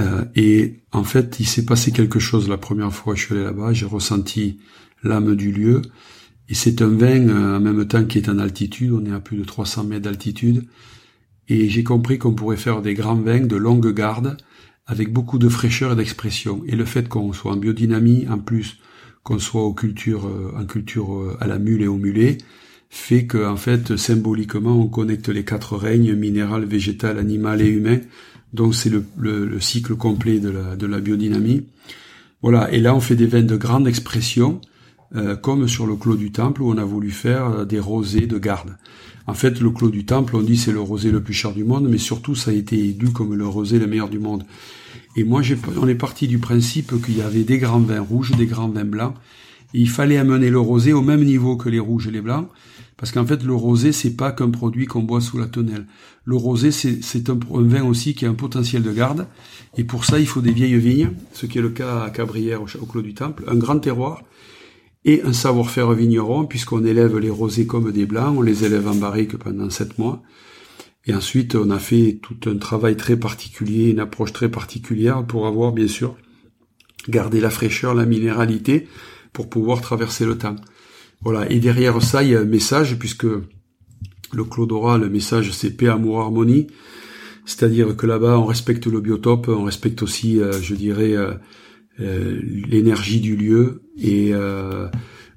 Euh, et en fait, il s'est passé quelque chose la première fois que je suis allé là-bas. J'ai ressenti l'âme du lieu. Et c'est un vin euh, en même temps qui est en altitude. On est à plus de 300 mètres d'altitude. Et j'ai compris qu'on pourrait faire des grands vins de longue garde avec beaucoup de fraîcheur et d'expression. Et le fait qu'on soit en biodynamie, en plus qu'on soit aux cultures, euh, en culture euh, à la mule et au mulet, fait que en fait symboliquement on connecte les quatre règnes minéral, végétal, animal et humain Donc c'est le, le, cycle complet de la, de la biodynamie. Voilà, et là on fait des vins de grande expression, euh, comme sur le Clos du Temple où on a voulu faire euh, des rosés de garde. En fait, le Clos du Temple, on dit c'est le rosé le plus cher du monde, mais surtout ça a été élu comme le rosé le meilleur du monde. Et moi, on est parti du principe qu'il y avait des grands vins rouges, des grands vins blancs, il fallait amener le rosé au même niveau que les rouges et les blancs, parce qu'en fait, le rosé, c'est pas qu'un produit qu'on boit sous la tonnelle. Le rosé, c'est un, vin aussi qui a un potentiel de garde, et pour ça, il faut des vieilles vignes, ce qui est le cas à Cabrières, au Clos du Temple, un grand terroir, et un savoir-faire vigneron, puisqu'on élève les rosés comme des blancs, on les élève en barrique pendant sept mois, et ensuite, on a fait tout un travail très particulier, une approche très particulière pour avoir, bien sûr, gardé la fraîcheur, la minéralité, pour pouvoir traverser le temps. Voilà. Et derrière ça, il y a un message, puisque le Clodora, le message, c'est paix, amour, harmonie. C'est-à-dire que là-bas, on respecte le biotope, on respecte aussi, euh, je dirais, euh, euh, l'énergie du lieu, et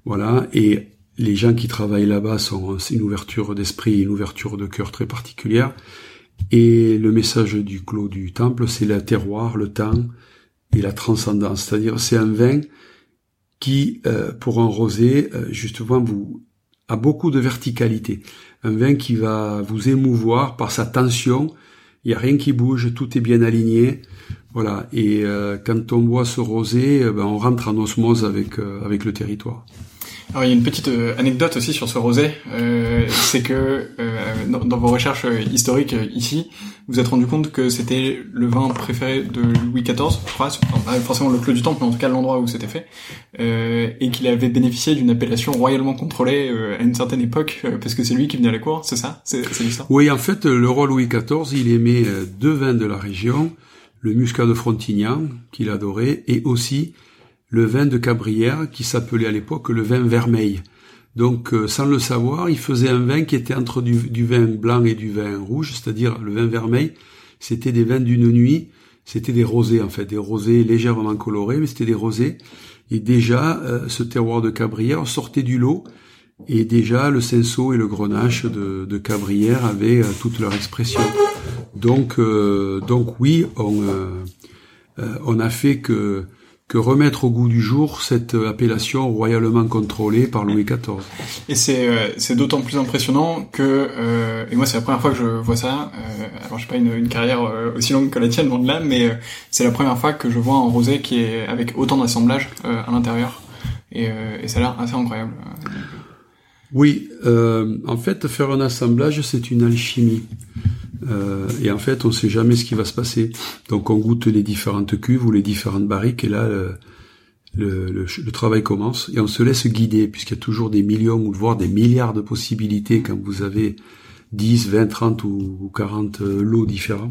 voilà. Et les gens qui travaillent là-bas sont une ouverture d'esprit, une ouverture de cœur très particulière. Et le message du clos du temple, c'est le terroir, le temps et la transcendance. C'est-à-dire, c'est un vin qui, euh, pour un rosé, euh, justement, vous a beaucoup de verticalité. Un vin qui va vous émouvoir par sa tension. Il n'y a rien qui bouge, tout est bien aligné. Voilà. Et euh, quand on boit ce rosé, ben, on rentre en osmose avec avec le territoire. Alors il y a une petite euh, anecdote aussi sur ce rosé, euh, c'est que euh, dans, vos recherches historiques ici, vous êtes rendu compte que c'était le vin préféré de Louis XIV, je crois, pas forcément le Clos du Temple, mais en tout cas l'endroit où c'était fait, et qu'il avait bénéficié d'une appellation royalement contrôlée à une certaine époque, parce que c'est lui qui venait à la cour, c'est ça? C'est ça Oui, en fait, le roi Louis XIV, il aimait deux vins de la région, le muscat de Frontignan, qu'il adorait, et aussi le vin de Cabrières qui s'appelait à l'époque le vin vermeil. Donc euh, sans le savoir, il faisait un vin qui était entre du, vin blanc et du vin rouge, c'est-à-dire le vin vermeil, c'était des vins d'une nuit, c'était des rosés en fait, des rosés légèrement colorés, mais c'était des rosés. Et déjà, euh, ce terroir de Cabrières sortait du lot, et déjà le cinceau et le grenache de, de Cabrières avaient euh, toute leur expression. Donc, donc oui, on, on a fait que que remettre au goût du jour cette appellation royalement contrôlée par Louis XIV. Et c'est euh, c'est d'autant plus impressionnant que euh, et moi c'est la première fois que je vois ça. Euh, alors j'ai pas une, une carrière euh, aussi longue que la tienne loin de là, mais c'est la première fois que je vois un rosé qui est avec autant d'assemblage à l'intérieur et, et ça a l'air assez incroyable. Oui, en fait faire un assemblage c'est une alchimie. Euh, et en fait, on ne sait jamais ce qui va se passer. Donc, on goûte les différentes cuves ou les différentes barriques, et là, le, travail commence, et on se laisse guider, puisqu'il y a toujours des millions ou voire des milliards de possibilités quand vous avez 10, 20, 30 ou 40 euh, lots différents.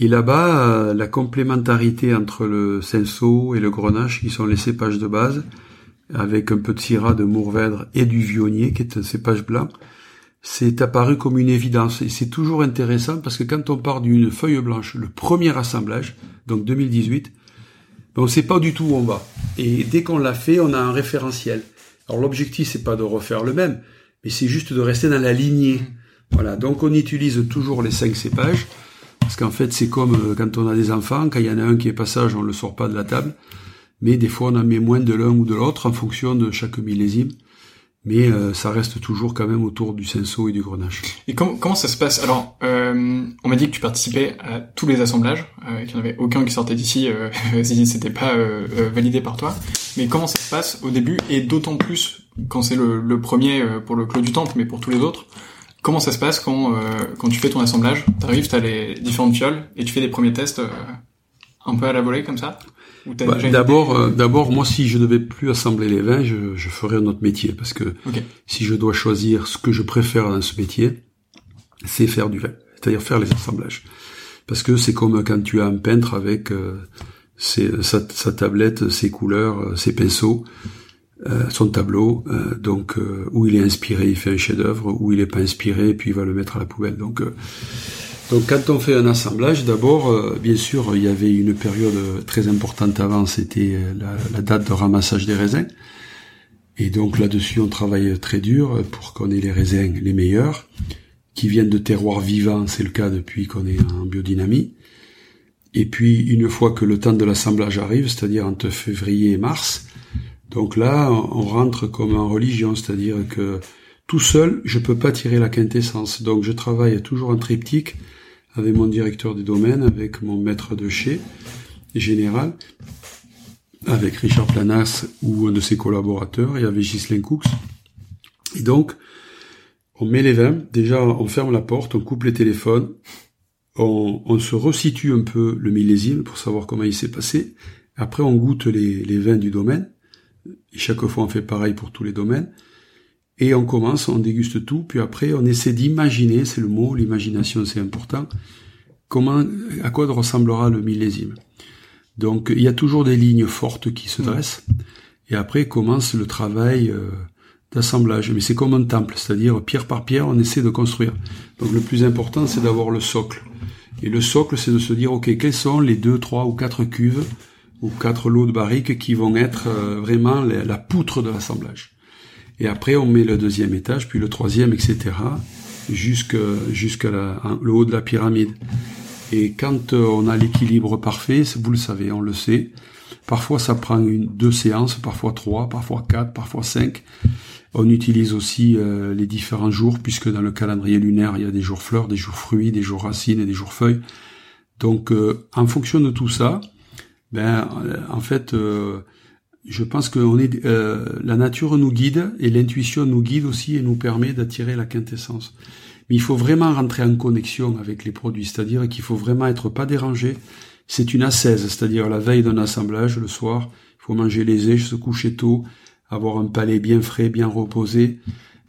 Et là-bas, euh, la complémentarité entre le cinceau et le grenache, qui sont les cépages de base, avec un peu de syrah de Mourvèdre et du vionnier, qui est un cépage blanc, c'est apparu comme une évidence. Et c'est toujours intéressant parce que quand on part d'une feuille blanche, le premier assemblage, donc 2018, ben on ne sait pas du tout où on va. Et dès qu'on l'a fait, on a un référentiel. Alors l'objectif, c'est pas de refaire le même, mais c'est juste de rester dans la lignée. Voilà. Donc on utilise toujours les cinq cépages. Parce qu'en fait, c'est comme euh, quand on a des enfants, quand il y en a un qui est passage, on le sort pas de la table. Mais des fois, on en met moins de l'un ou de l'autre en fonction de chaque millésime mais euh, ça reste toujours quand même autour du senso et du grenache. Et comment, comment ça se passe? Alors, euh, on m'a dit que tu participais à tous les assemblages, euh, qu'il n'y en avait aucun qui sortait d'ici euh, si c'était pas euh, validé par toi. Mais comment ça se passe au début, et d'autant plus quand c'est le, le, premier pour le Clos du Temple, mais pour tous les autres. Comment ça se passe quand, quand tu fais ton assemblage? T'arrives, t'as les différentes fioles, et tu fais des premiers tests un peu à la volée comme ça? Bah, d'abord, euh, d'abord, moi, si je devais plus assembler les vins, je, je ferais un autre métier, parce que si je dois choisir ce que je préfère dans ce métier, c'est faire du vin, c'est-à-dire faire les assemblages, parce que c'est comme quand tu as un peintre avec euh, ses, sa, sa, tablette, ses couleurs, euh, ses pinceaux, euh, son tableau, donc où il est inspiré, il fait un chef-d'œuvre, où il est pas inspiré, puis il va le mettre à la poubelle. Donc donc quand on fait un assemblage, d'abord, euh, bien sûr, il y avait une période très importante avant, c'était la, date de ramassage des raisins. Et donc là-dessus, on travaille très dur pour qu'on ait les raisins les meilleurs, qui viennent de terroirs vivants, c'est le cas depuis qu'on est en biodynamie. Et puis une fois que le temps de l'assemblage arrive, c'est-à-dire entre février et mars, donc là on rentre comme en religion, c'est-à-dire que tout seul je peux pas tirer la quintessence. Donc je travaille toujours en triptyque avec mon directeur du domaine, avec mon maître de chez général, avec Richard Planas ou un de ses collaborateurs et avec Ghislain Cooks. Et donc, on met les vins, déjà on ferme la porte, on coupe les téléphones, on, se resitue un peu le millésime pour savoir comment il s'est passé. Après, on goûte les, les, vins du domaine. Et chaque fois, on fait pareil pour tous les domaines. Et on commence, on déguste tout. Puis après, on essaie d'imaginer, c'est le mot, l'imagination, c'est important. Comment, à quoi ressemblera le millésime. Donc, il y a toujours des lignes fortes qui se dressent. Et après commence le travail euh, d'assemblage. Mais c'est comme un temple, c'est-à-dire pierre par pierre, on essaie de construire. Donc, le plus important, c'est d'avoir le socle. Et le socle, c'est de se dire, ok, quels sont les deux, trois ou quatre cuves ou quatre lots de barriques qui vont être euh, vraiment la, poutre de l'assemblage. Et après, on met le deuxième étage, puis le troisième, etc., jusqu'à jusqu'à le haut de la pyramide. Et quand euh, on a l'équilibre parfait, vous le savez, on le sait, parfois ça prend une, deux séances, parfois trois, parfois quatre, parfois cinq. On utilise aussi euh, les différents jours, puisque dans le calendrier lunaire, il y a des jours fleurs, des jours fruits, des jours racines et des jours feuilles. Donc, euh, en fonction de tout ça, ben, euh, en fait, je pense que est, la nature nous guide et l'intuition nous guide aussi et nous permet d'attirer la quintessence. Mais il faut vraiment rentrer en connexion avec les produits, c'est-à-dire qu'il faut vraiment être pas dérangé. C'est une assaise, c'est-à-dire la veille d'un assemblage, le soir, il faut manger léger, se coucher tôt, avoir un palais bien frais, bien reposé,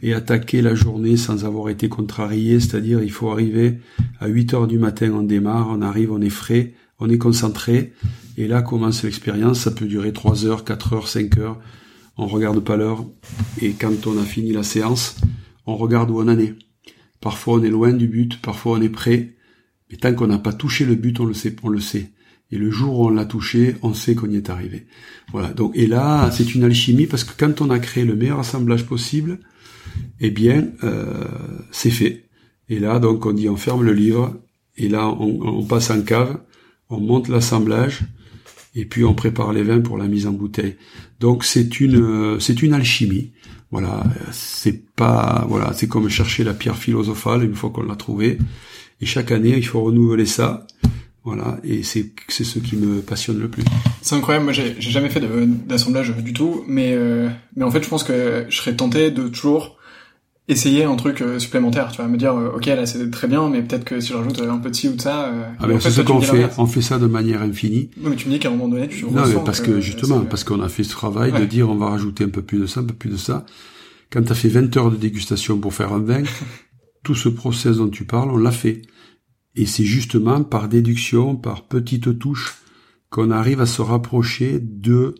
et attaquer la journée sans avoir été contrarié, c'est-à-dire il faut arriver à 8 heures du matin, on démarre, on arrive, on est frais, on est concentré, et là commence l'expérience, ça peut durer 3 heures, 4 heures, 5 heures, on regarde pas l'heure, et quand on a fini la séance, on regarde où on en est. Parfois on est loin du but, parfois on est prêt, mais tant qu'on n'a pas touché le but, on le sait, on le sait. Et le jour où on l'a touché, on sait qu'on y est arrivé. Voilà. Donc, et là, c'est une alchimie parce que quand on a créé le meilleur assemblage possible, eh bien, euh, c'est fait. Et là, donc, on dit, on ferme le livre. Et là, on, on passe en cave, on monte l'assemblage, et puis on prépare les vins pour la mise en bouteille. Donc, c'est une, c'est une alchimie. Voilà. C'est pas, voilà, c'est comme chercher la pierre philosophale une fois qu'on l'a trouvée. Et chaque année, il faut renouveler ça. Voilà, et c'est c'est ce qui me passionne le plus. C'est incroyable, moi j'ai jamais fait d'assemblage du tout, mais euh, mais en fait je pense que je serais tenté de toujours essayer un truc euh, supplémentaire, tu vois, me dire euh, ok là c'est très bien, mais peut-être que si je rajoute un peu de ci ou de ça. ah ben c'est ce qu'on fait, on fait ça de manière infinie. Non mais tu me dis qu'à un moment donné tu. Non mais parce que, justement parce qu'on a fait ce travail de dire on va rajouter un peu plus de ça, un peu plus de ça. Quand tu as fait 20 heures de dégustation pour faire un vin, tout ce process dont tu parles, on l'a fait. Et c'est justement par déduction, par petites touches, qu'on arrive à se rapprocher de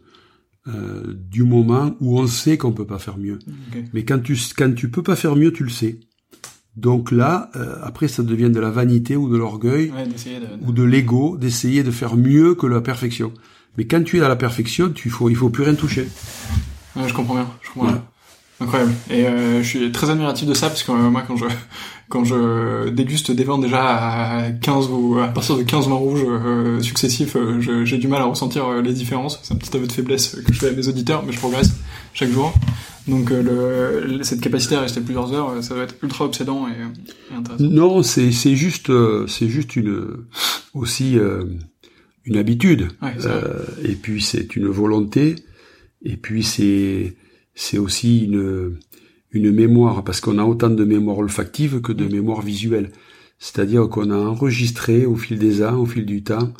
euh, du moment où on sait qu'on peut pas faire mieux. Mais quand tu quand tu peux pas faire mieux, tu le sais. Donc là, euh, après, ça devient de la vanité ou de l'orgueil ou de l'ego d'essayer de faire mieux que la perfection. Mais quand tu es à la perfection, tu faut il faut plus rien toucher. je comprends bien. Je comprends bien. Incroyable. Et euh, je suis très admiratif de ça parce que moi quand je quand je déguste des vins déjà à 15 ou à partir de 15 vins rouges euh, successifs, euh, j'ai du mal à ressentir euh, les différences. C'est un petit aveu de faiblesse que je fais à mes auditeurs, mais je progresse chaque jour. Donc le, cette capacité à rester plusieurs heures, ça va être ultra obsédant et, intéressant. Non, c'est c'est juste c'est juste une aussi une habitude. et puis c'est une volonté. Et puis c'est c'est aussi une une mémoire, parce qu'on a autant de mémoire olfactive que de mémoire visuelle. C'est-à-dire qu'on a enregistré au fil des ans, au fil du temps,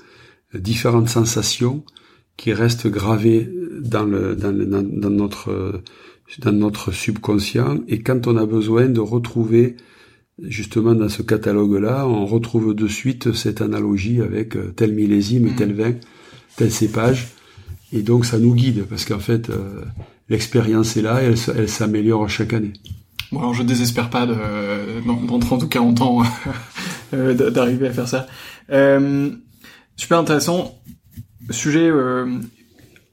différentes sensations qui restent gravées dans, le, dans, dans, notre, dans notre subconscient. Et quand on a besoin de retrouver, justement dans ce catalogue-là, on retrouve de suite cette analogie avec tel millésime, mmh. tel vin, tel cépage. Et donc ça nous guide, parce qu'en fait, euh, l'expérience est là et elle, s'améliore chaque année. Bon, alors je désespère pas de, dans, dans 30 ou 40 ans euh, d'arriver à faire ça. Euh, super intéressant. Sujet euh,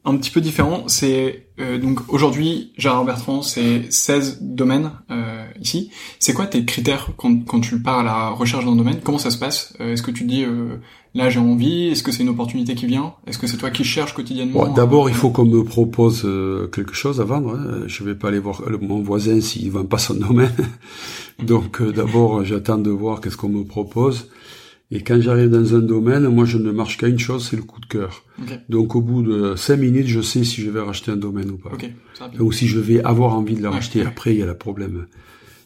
un petit peu différent, c'est euh, donc aujourd'hui Gérard Bertrand, c'est 16 domaines ici. C'est quoi tes critères quand, quand tu pars à la recherche d'un domaine? Comment ça se passe? Est-ce que tu dis là j'ai envie? Est-ce que c'est une opportunité qui vient? Est-ce que c'est toi qui cherches quotidiennement D'abord, il faut qu'on me propose quelque chose à vendre. Hein. Je vais pas aller voir mon voisin s'il vend pas son domaine. Donc d'abord, j'attends de voir qu'est-ce qu'on me propose. Et quand j'arrive dans un domaine, moi je ne marche qu'à une chose, c'est le coup de cœur. Donc au bout de cinq minutes, je sais si je vais racheter un domaine ou pas. ou si je vais avoir envie de le racheter. Après, il y a le problème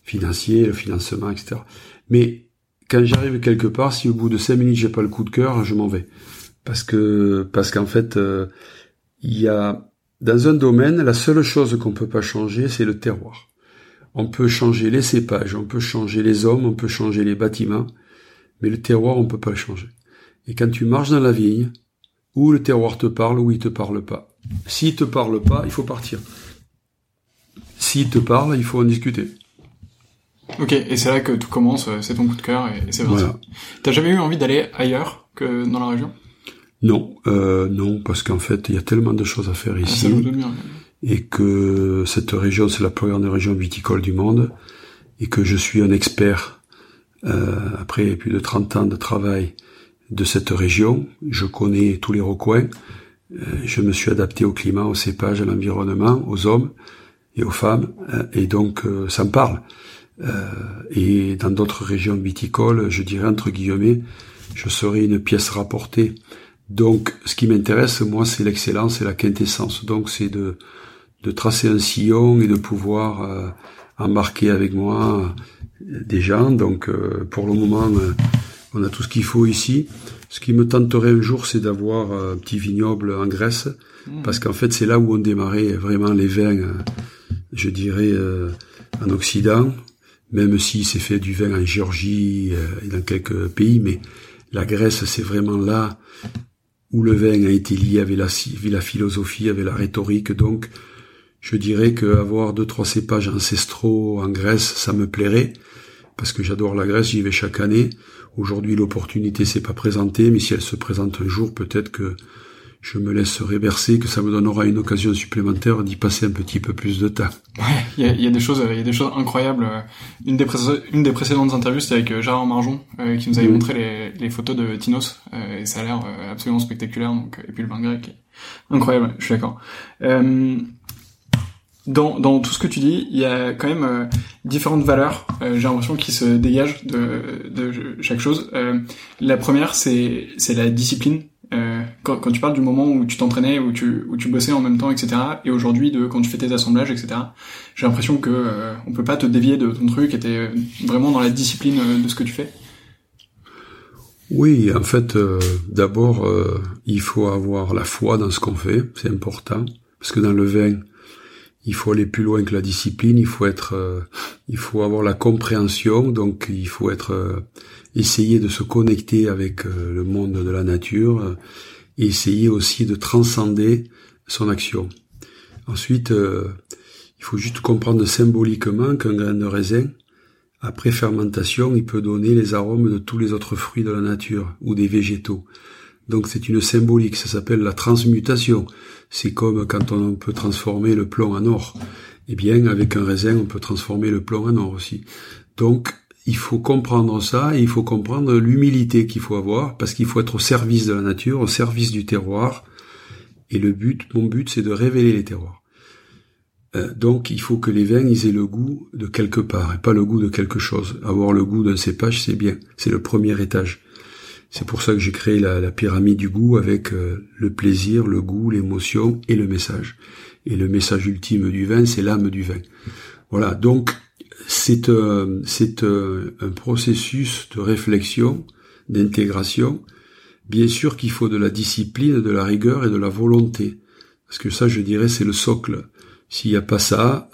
financier, le financement, etc. Mais quand j'arrive quelque part, si au bout de cinq minutes j'ai pas le coup de cœur, je m'en vais. Parce que parce qu'en fait, euh, il y a dans un domaine, la seule chose qu'on peut pas changer, c'est le terroir. On peut changer les cépages, on peut changer les hommes, on peut changer les bâtiments, mais le terroir, on peut pas le changer. Et quand tu marches dans la vigne, ou le terroir te parle, ou il te parle pas. S'il te parle pas, il faut partir. S'il te parle, il faut en discuter. Ok, et c'est là que tout commence, euh, c'est ton coup de cœur, et c'est vrai. Voilà. T'as jamais eu envie d'aller ailleurs que dans la région? Non, euh, non, parce qu'en fait, il y a tellement de choses à faire ah, ici, et que cette région, c'est la première région viticole du monde, et que je suis un expert euh, après plus de 30 ans de travail de cette région, je connais tous les recoins. Euh, je me suis adapté au climat, au cépage, à l'environnement, aux hommes et aux femmes, euh, et donc ça me parle. et dans d'autres régions viticoles, je dirais entre guillemets, je serai une pièce rapportée. Donc, ce qui m'intéresse, moi, c'est l'excellence et la quintessence. Donc, c'est de, de tracer un sillon et de pouvoir embarquer avec moi des gens. Donc euh, pour le moment, euh, on a tout ce qu'il faut ici. Ce qui me tenterait un jour, c'est d'avoir un petit vignoble en Grèce, mmh. parce qu'en fait, c'est là où on démarrait vraiment les vins, euh, je dirais, en Occident, même si c'est fait du vin en Géorgie et dans quelques pays, mais la Grèce, c'est vraiment là où le vin a été lié avec la, avec la philosophie, avec la rhétorique. Donc, je dirais qu'avoir deux, trois cépages ancestraux en Grèce, ça me plairait parce que j'adore la Grèce, j'y vais chaque année. Aujourd'hui, l'opportunité s'est pas présentée, mais si elle se présente un jour, peut-être que je me laisserai bercer, que ça me donnera une occasion supplémentaire d'y passer un petit peu plus de temps. Ouais, il y a, des choses, il y a des choses incroyables. Une des, une des précédentes interviews, c'était avec euh, Gérard Marjon, euh, qui nous avait montré les, les, photos de Tinos, euh, et ça a l'air absolument spectaculaire. Donc, et puis le vin grec, incroyable. Je suis d'accord dans, dans tout ce que tu dis, il y a quand même euh, différentes valeurs, euh, j'ai l'impression, qui se dégagent de, de chaque chose. Euh, la première, c'est, la discipline. Quand, quand, tu parles du moment où tu t'entraînais, où tu, où tu bossais en même temps, etc., et aujourd'hui de quand tu fais tes assemblages, etc., j'ai l'impression que on peut pas te dévier de ton truc, et t'es vraiment dans la discipline de ce que tu fais. Oui, en fait, d'abord, il faut avoir la foi dans ce qu'on fait, c'est important, parce que dans le vin, il faut aller plus loin que la discipline, il faut être, euh, il faut avoir la compréhension, donc il faut être, euh, essayer de se connecter avec euh, le monde de la nature, et essayer aussi de transcender son action. Ensuite, il faut juste comprendre symboliquement qu'un grain de raisin, après fermentation, il peut donner les arômes de tous les autres fruits de la nature ou des végétaux. Donc c'est une symbolique, ça s'appelle la transmutation. C'est comme quand on peut transformer le plomb en or. Eh bien, avec un raisin, on peut transformer le plomb en or aussi. Donc, il faut comprendre ça et il faut comprendre l'humilité qu'il faut avoir parce qu'il faut être au service de la nature, au service du terroir. Et le but, mon but, c'est de révéler les terroirs. Euh, donc, il faut que les vins ils aient le goût de quelque part et pas le goût de quelque chose. Avoir le goût d'un cépage, c'est bien. C'est le premier étage. C'est pour ça que j'ai créé la, pyramide du goût avec euh, le plaisir, le goût, l'émotion et le message. Et le message ultime du vin, c'est l'âme du vin. Voilà, donc c'est euh, euh, un processus de réflexion, d'intégration. Bien sûr qu'il faut de la discipline, de la rigueur et de la volonté, parce que ça, je dirais, c'est le socle. S'il n'y a pas ça,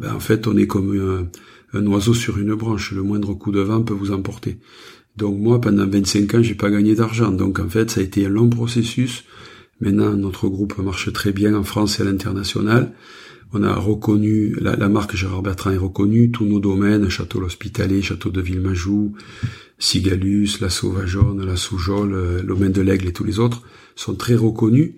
ben en fait, on est comme un, un oiseau sur une branche. Le moindre coup de vent peut vous emporter. Donc moi, pendant 25 ans, j'ai pas gagné d'argent. Donc en fait, ça a été un long processus. Maintenant, notre groupe marche très bien en France et à l'international. On a reconnu, la, marque Gérard Bertrand est reconnue, tous nos domaines, Château l'Hospitalet, Château de Villemajou, Sigalus, la Sauvageonne, la Soujole, euh, l'Omaine de l'Aigle et tous les autres sont très reconnus.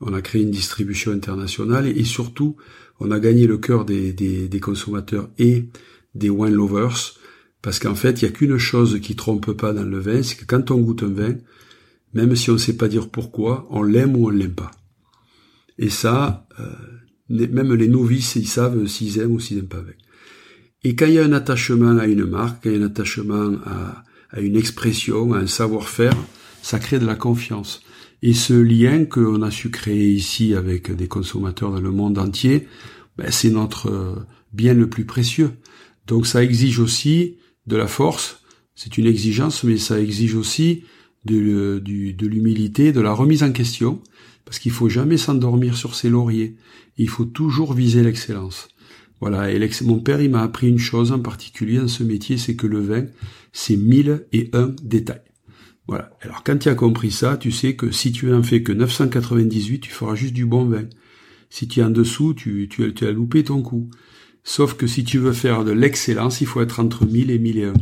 On a créé une distribution internationale et, surtout, on a gagné le cœur des, des consommateurs et des wine lovers, parce qu'en fait, il y a qu'une chose qui trompe pas dans le vin, c'est que quand on goûte un vin, même si on ne sait pas dire pourquoi, on l'aime ou on l'aime pas. Et ça, euh, même les novices, ils savent s'ils aiment ou s'ils n'aiment pas avec. Et quand il y a un attachement à une marque, quand il y a un attachement à, à une expression, à un savoir-faire, ça crée de la confiance. Et ce lien qu'on a su créer ici avec des consommateurs dans le monde entier, ben, c'est notre euh, bien le plus précieux. Donc ça exige aussi de la force, c'est une exigence, mais ça exige aussi de, de l'humilité, de la remise en question, parce qu'il faut jamais s'endormir sur ses lauriers. Il faut toujours viser l'excellence. Voilà, et mon père, il m'a appris une chose en particulier dans ce métier, c'est que le vin, c'est mille et un détails. Voilà. Alors quand tu as compris ça, tu sais que si tu en fais que 998, tu feras juste du bon vin. Si tu es en dessous, tu, tu, tu as loupé ton coup. Sauf que si tu veux faire de l'excellence, il faut être entre 1000 et 1001.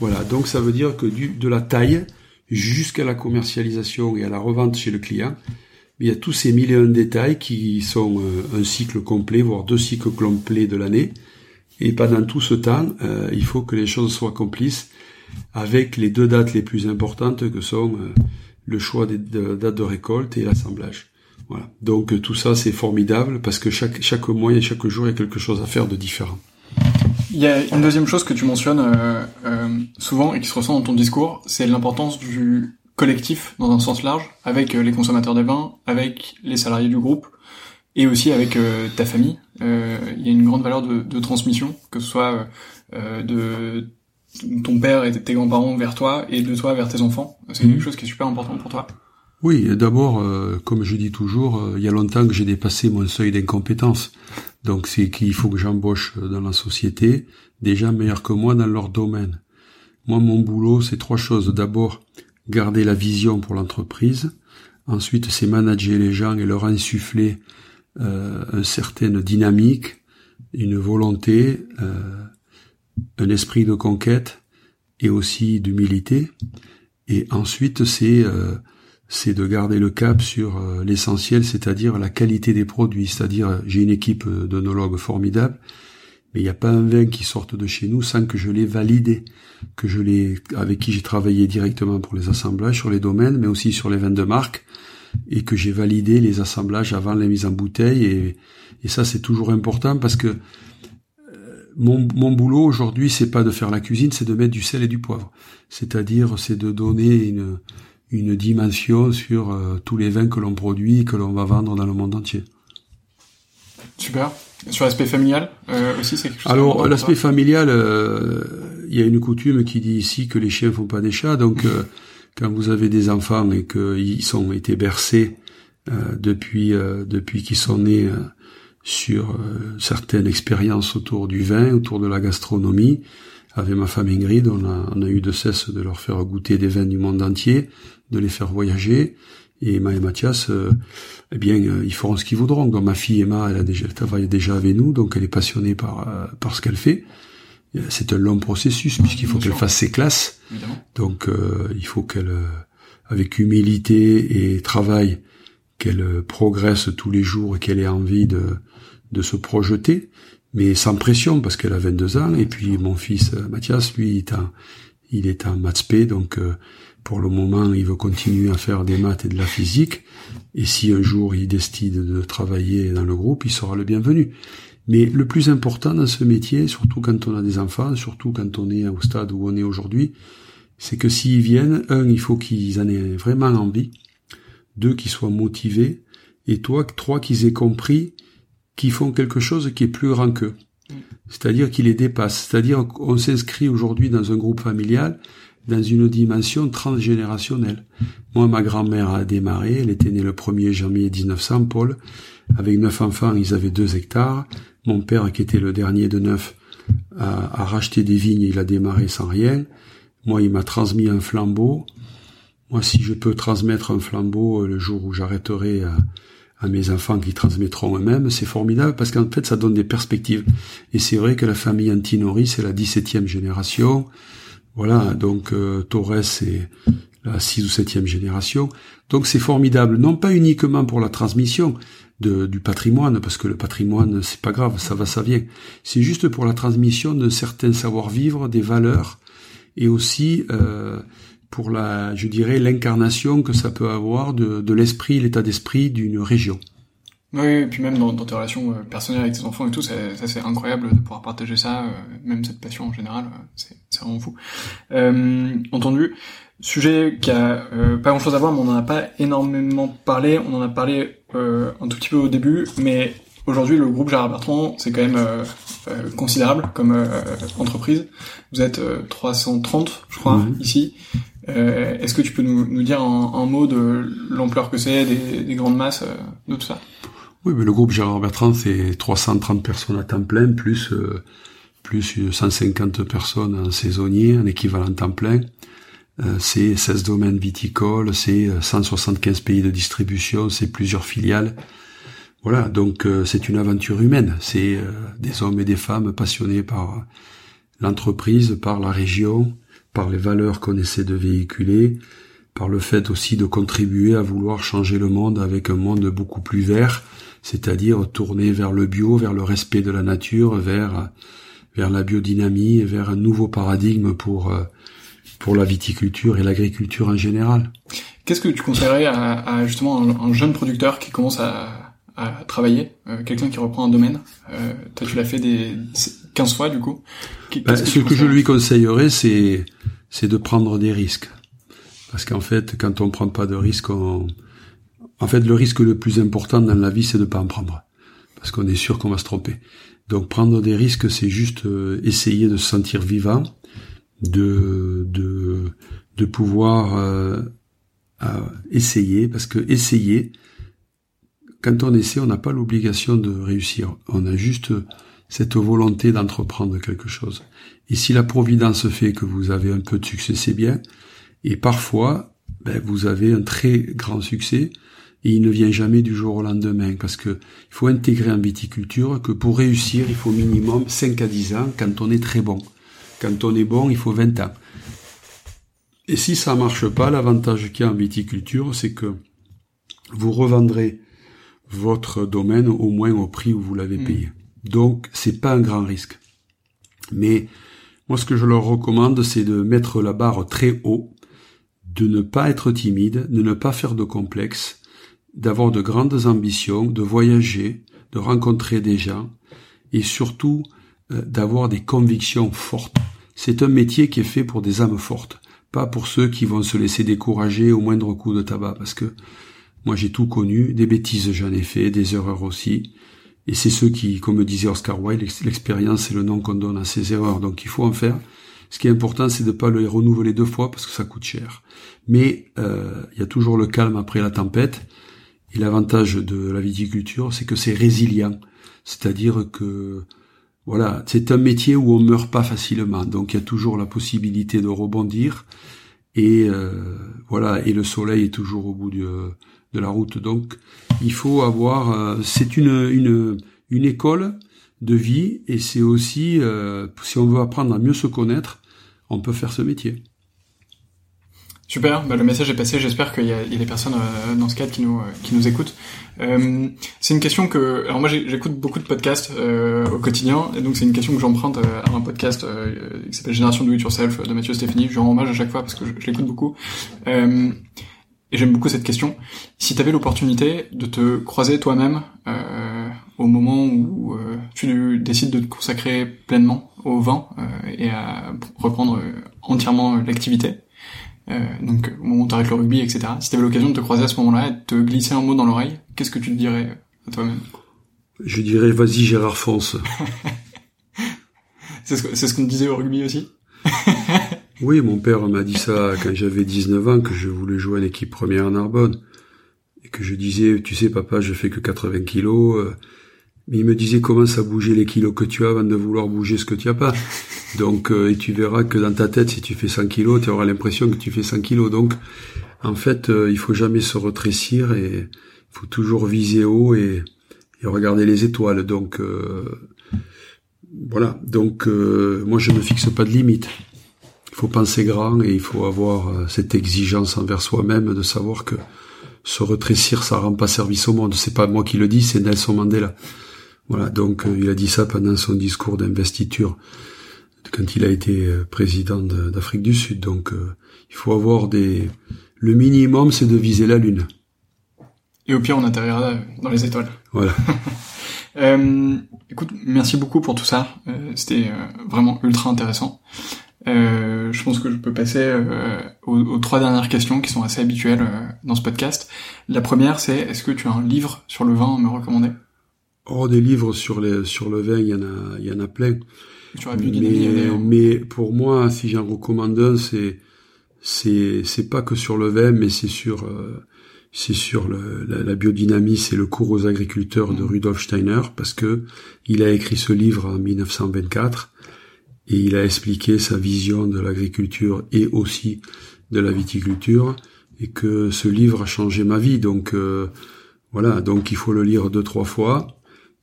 Voilà, donc ça veut dire que du, de la taille jusqu'à la commercialisation et à la revente chez le client, il y a tous ces 1001 détails qui sont euh, un cycle complet, voire deux cycles complets de l'année. Et pendant tout ce temps, euh, il faut que les choses soient complices avec les deux dates les plus importantes que sont euh, le choix des dates de récolte et l'assemblage. Voilà. Donc euh, tout ça c'est formidable parce que chaque chaque mois et chaque jour il y a quelque chose à faire de différent. Il y a une deuxième chose que tu mentionnes euh, euh, souvent et qui se ressent dans ton discours, c'est l'importance du collectif dans un sens large, avec les consommateurs des vins, avec les salariés du groupe et aussi avec ta famille. il y a une grande valeur de, de transmission, que ce soit de ton père et tes grands-parents vers toi et de toi vers tes enfants. C'est quelque mhm. chose qui est super important pour toi. Oui, d'abord, euh, comme je dis toujours, euh, il y a longtemps que j'ai dépassé mon seuil d'incompétence. Donc c'est qu'il faut que j'embauche euh, dans la société des gens meilleurs que moi dans leur domaine. Moi, mon boulot, c'est trois choses. D'abord, garder la vision pour l'entreprise. Ensuite, c'est manager les gens et leur insuffler euh, une certaine dynamique, une volonté, un esprit de conquête et aussi d'humilité. Et ensuite, c'est c'est de garder le cap sur euh, l'essentiel, c'est-à-dire la qualité des produits. C'est-à-dire, euh, j'ai une équipe euh, d'onologues formidable, mais il n'y a pas un vin qui sorte de chez nous sans que je l'ai validé, que je l'ai, avec qui j'ai travaillé directement pour les assemblages sur les domaines, mais aussi sur les vins de marque, et que j'ai validé les assemblages avant la mise en bouteille. Et, et ça, c'est toujours important parce que mon, mon boulot aujourd'hui, c'est pas de faire la cuisine, c'est de mettre du sel et du poivre. C'est-à-dire, c'est de donner une une dimension sur euh, tous les vins que l'on produit et que l'on va vendre dans le monde entier. Super. Sur l'aspect familial euh, aussi, c'est quelque chose. Alors l'aspect familial, euh, il y a une coutume qui dit ici que les chiens font pas des chats. Donc quand vous avez des enfants et qu'ils ont été bercés depuis depuis qu'ils sont nés sur certaines expériences autour du vin, autour de la gastronomie, avec ma femme Ingrid, on a, on a eu de cesse de leur faire goûter des vins du monde entier, de les faire voyager. Et Emma et Mathias, euh, eh bien, euh, ils feront ce qu'ils voudront. Donc ma fille Emma, elle a déjà, elle travaille déjà avec nous, donc elle est passionnée par euh, par ce qu'elle fait. C'est un long processus puisqu'il faut qu'elle fasse ses classes. Donc il faut qu'elle, avec humilité et travail, qu'elle progresse tous les jours et qu'elle ait envie de de se projeter mais sans pression parce qu'elle a 22 ans. Et puis mon fils Mathias, lui, il est en, il est en maths P, donc pour le moment, il veut continuer à faire des maths et de la physique. Et si un jour il décide de travailler dans le groupe, il sera le bienvenu. Mais le plus important dans ce métier, surtout quand on a des enfants, surtout quand on est au stade où on est aujourd'hui, c'est que s'ils viennent, un, il faut qu'ils en aient vraiment envie, deux, qu'ils soient motivés, et toi, trois, qu'ils aient compris qui font quelque chose qui est plus grand qu'eux. C'est-à-dire qu'ils les dépassent. C'est-à-dire qu'on s'inscrit aujourd'hui dans un groupe familial dans une dimension transgénérationnelle. Moi, ma grand-mère a démarré, elle était née le 1er janvier 1900, Paul. Avec neuf enfants, ils avaient deux hectares. Mon père, qui était le dernier de neuf, a, racheté des vignes, il a démarré sans rien. Moi, il m'a transmis un flambeau. Moi, si je peux transmettre un flambeau euh, le jour où j'arrêterai euh, à mes enfants qui transmettront eux-mêmes, c'est formidable parce qu'en fait ça donne des perspectives. Et c'est vrai que la famille Antinori, c'est la 17e génération. Voilà, donc euh, Torres c'est la 6 ou septième génération. Donc c'est formidable, non pas uniquement pour la transmission du patrimoine, parce que le patrimoine, c'est pas grave, ça va, ça vient. C'est juste pour la transmission de certains savoir-vivre, des valeurs, et aussi euh, pour la, je dirais, l'incarnation que ça peut avoir de l'esprit, l'état d'esprit d'une région. Oui, et puis même dans, dans tes relations euh, personnelles avec tes enfants et tout, ça, c'est incroyable de pouvoir partager ça, euh, même cette passion en général, euh, c'est vraiment fou. Euh, entendu, sujet qui a pas grand chose à voir, mais on en a pas énormément parlé, on en a parlé un tout petit peu au début, mais aujourd'hui le groupe Gérard Bertrand, c'est quand même considérable comme entreprise. Vous êtes 330, je crois, mhm. ici. Est-ce que tu peux nous, nous dire un, mot de l'ampleur que c'est, des, des, grandes masses, de tout ça? Oui, mais le groupe Gérard Bertrand, c'est 330 personnes à temps plein, plus euh, plus 150 personnes en saisonnier, en équivalent temps plein. Euh, c'est 16 domaines viticoles, c'est 175 pays de distribution, c'est plusieurs filiales. Voilà, donc euh, c'est une aventure humaine. C'est des hommes et des femmes passionnés par l'entreprise, par la région, par les valeurs qu'on essaie de véhiculer, par le fait aussi de contribuer à vouloir changer le monde avec un monde beaucoup plus vert, c'est-à-dire tourner vers le bio, vers le respect de la nature, vers vers la biodynamie, vers un nouveau paradigme pour euh, pour la viticulture et l'agriculture en général. Qu'est-ce que tu conseillerais à, justement un, jeune producteur qui commence à, à travailler, euh, quelqu'un qui reprend un domaine euh, Toi, tu l'as fait des 15 fois du coup. Ben, ce que je lui conseillerais, c'est c'est de prendre des risques, parce qu'en fait, quand on prend pas de risques, on en fait, le risque le plus important dans la vie, c'est de pas en prendre. Parce qu'on est sûr qu'on va se tromper. Donc prendre des risques, c'est juste euh, essayer de se sentir vivant, de, de, de pouvoir euh, essayer, parce que essayer, quand on essaie, on n'a pas l'obligation de réussir. On a juste cette volonté d'entreprendre quelque chose. Et si la providence fait que vous avez un peu de succès, c'est bien. Et parfois, ben, vous avez un très grand succès, et il ne vient jamais du jour au lendemain parce que il faut intégrer en viticulture que pour réussir, il faut minimum 5 à 10 ans quand on est très bon. Quand on est bon, il faut 20 ans. Et si ça marche pas, l'avantage qu'il y a en viticulture, c'est que vous revendrez votre domaine au moins au prix où vous l'avez hmm. payé. Donc, c'est pas un grand risque. Mais moi, ce que je leur recommande, c'est de mettre la barre très haut, de ne pas être timide, de ne pas faire de complexe, d'avoir de grandes ambitions, de voyager, de rencontrer des gens et surtout euh, d'avoir des convictions fortes. C'est un métier qui est fait pour des âmes fortes, pas pour ceux qui vont se laisser décourager au moindre coup de tabac, parce que moi j'ai tout connu, des bêtises j'en ai fait, des erreurs aussi, et c'est ceux qui, comme disait Oscar Wilde, l'expérience c'est le nom qu'on donne à ces erreurs, donc il faut en faire. Ce qui est important, c'est de ne pas le renouveler deux fois parce que ça coûte cher. Mais euh, il y a toujours le calme après la tempête. Et l'avantage de la viticulture, c'est que c'est résilient. C'est-à-dire que, voilà, c'est un métier où on meurt pas facilement. Donc il y a toujours la possibilité de rebondir. Et euh, voilà, et le soleil est toujours au bout de, la route. Donc il faut avoir, euh, c'est une, une, une école de vie et c'est aussi, euh, si on veut apprendre à mieux se connaître, on peut faire ce métier. Super, bah, le message est passé. J'espère qu'il y, a des personnes euh, dans ce cadre qui nous euh, qui nous écoutent. Euh, c'est une question que, alors moi j'écoute beaucoup de podcasts au quotidien, et donc c'est une question que j'emprunte à un podcast qui s'appelle Génération Do It Yourself de Mathieu Stéphanie. Je rends hommage à chaque fois parce que je, l'écoute beaucoup. et j'aime beaucoup cette question. Si tu avais l'opportunité de te croiser toi-même au moment où tu décides de te consacrer pleinement au vin et à reprendre entièrement l'activité euh, donc au moment où t'arrêtes le rugby, etc. Si t'avais l'occasion de te croiser à ce moment-là et de te glisser un mot dans l'oreille, qu'est-ce que tu te dirais à toi-même Je dirais vas-y Gérard fonce. c'est ce, ce qu'on te disait au rugby aussi Oui, mon père m'a dit ça quand j'avais 19 ans, que je voulais jouer en équipe première en Narbonne. Et que je disais, tu sais papa, je fais que 80 kilos. Euh, mais il me disait commence à bouger les kilos que tu as avant de vouloir bouger ce que tu as pas. Donc, euh, et tu verras que dans ta tête, si tu fais 100 kilos, tu auras l'impression que tu fais 100 kilos. Donc, en fait, euh, il faut jamais se retrécir et il faut toujours viser haut et, et regarder les étoiles. Donc, euh, voilà. Donc, moi, je ne fixe pas de limite. Il il faut penser grand et il faut avoir euh, cette exigence envers soi-même de savoir que se retrécir, ça rend pas service au monde. C'est pas moi qui le dis, c'est Nelson Mandela. Voilà, donc euh, il a dit ça pendant son discours d'investiture quand il a été euh, président d'Afrique du Sud. Donc il faut avoir des... Le minimum, c'est de viser la Lune. Et au pire, on atterrira dans les étoiles. Voilà. euh, écoute, merci beaucoup pour tout ça. C'était vraiment ultra intéressant. Euh, je pense que je peux passer euh, aux, trois dernières questions qui sont assez habituelles euh, dans ce podcast. La première, c'est est-ce que tu as un livre sur le vin à me recommander? Oh, des livres sur les sur le vin, il y en a, il y en a plein. Mais, mais pour moi, si j'en recommande un, c'est c'est c'est pas que sur le vin, mais c'est sur c'est sur le, la, biodynamie, c'est le cours aux agriculteurs de mmh. Rudolf Steiner parce que il a écrit ce livre en 1924 et il a expliqué sa vision de l'agriculture et aussi de la viticulture et que ce livre a changé ma vie. Donc euh, voilà, donc il faut le lire deux trois fois.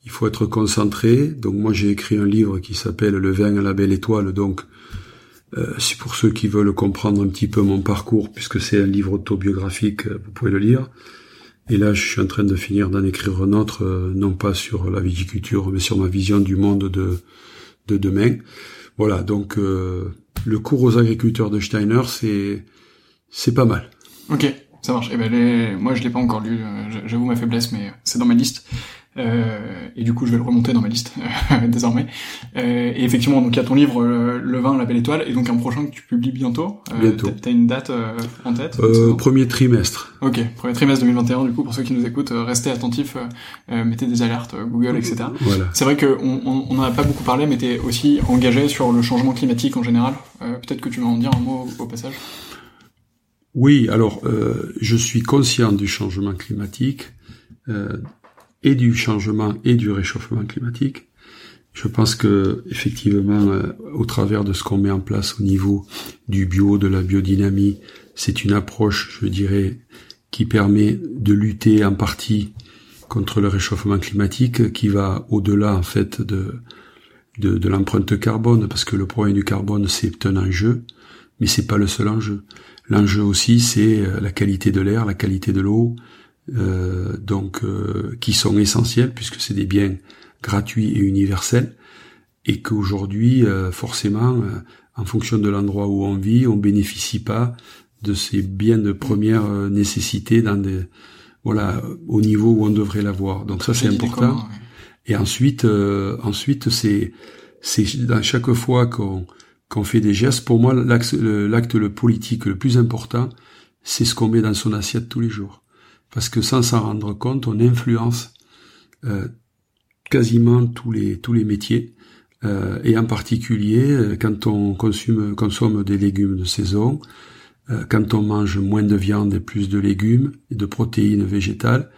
Il faut être concentré. Donc moi j'ai écrit un livre qui s'appelle Le vin à la belle étoile. Donc euh, c'est pour ceux qui veulent comprendre un petit peu mon parcours, puisque c'est un livre autobiographique, vous pouvez le lire. Et là, je suis en train de finir d'en écrire un autre, euh, non pas sur la viticulture, mais sur ma vision du monde de, de demain. Voilà, donc euh, le cours aux agriculteurs de Steiner, c'est pas mal. Ok, ça marche. Eh ben moi je l'ai pas encore lu, euh, j'avoue ma faiblesse, mais c'est dans ma liste. Euh, et du coup, je vais le remonter dans ma liste désormais. Euh, et effectivement, donc il y a ton livre euh, Le vin, la belle étoile, et donc un prochain que tu publies bientôt. Euh, bientôt. T'as une date en tête Premier trimestre. Ok, premier trimestre 2021. Du coup, pour ceux qui nous écoutent, restez attentifs, mettez des alertes Google, etc. Voilà. C'est vrai qu'on on, on en a pas beaucoup parlé, mais t'es aussi engagé sur le changement climatique en général. Peut-être que tu vas en dire un mot au, au passage. Oui, alors je suis conscient du changement climatique. Euh, et du changement et du réchauffement climatique. Je pense que effectivement, euh, au travers de ce qu'on met en place au niveau du bio, de la biodynamie, c'est une approche, je dirais, qui permet de lutter en partie contre le réchauffement climatique, qui va au-delà en fait de de, de l'empreinte carbone, parce que le problème du carbone c'est un enjeu, mais c'est pas le seul enjeu. L'enjeu aussi c'est euh, la qualité de l'air, la qualité de l'eau, euh, donc euh, qui sont essentiels puisque c'est des biens gratuits et universels et qu'aujourd'hui euh, forcément en fonction de l'endroit où on vit on bénéficie pas de ces biens de première nécessité dans des voilà au niveau où on devrait l'avoir. Donc ça c'est important. et ensuite ensuite c'est c'est dans chaque fois qu'on qu'on fait des gestes pour moi l'acte le politique le plus important c'est ce qu'on met dans son assiette tous les jours parce que sans s'en rendre compte, on influence euh, quasiment tous les tous les métiers, euh, et en particulier euh, quand on consomme, consomme des légumes de saison, quand on mange moins de viande et plus de légumes et de protéines végétales,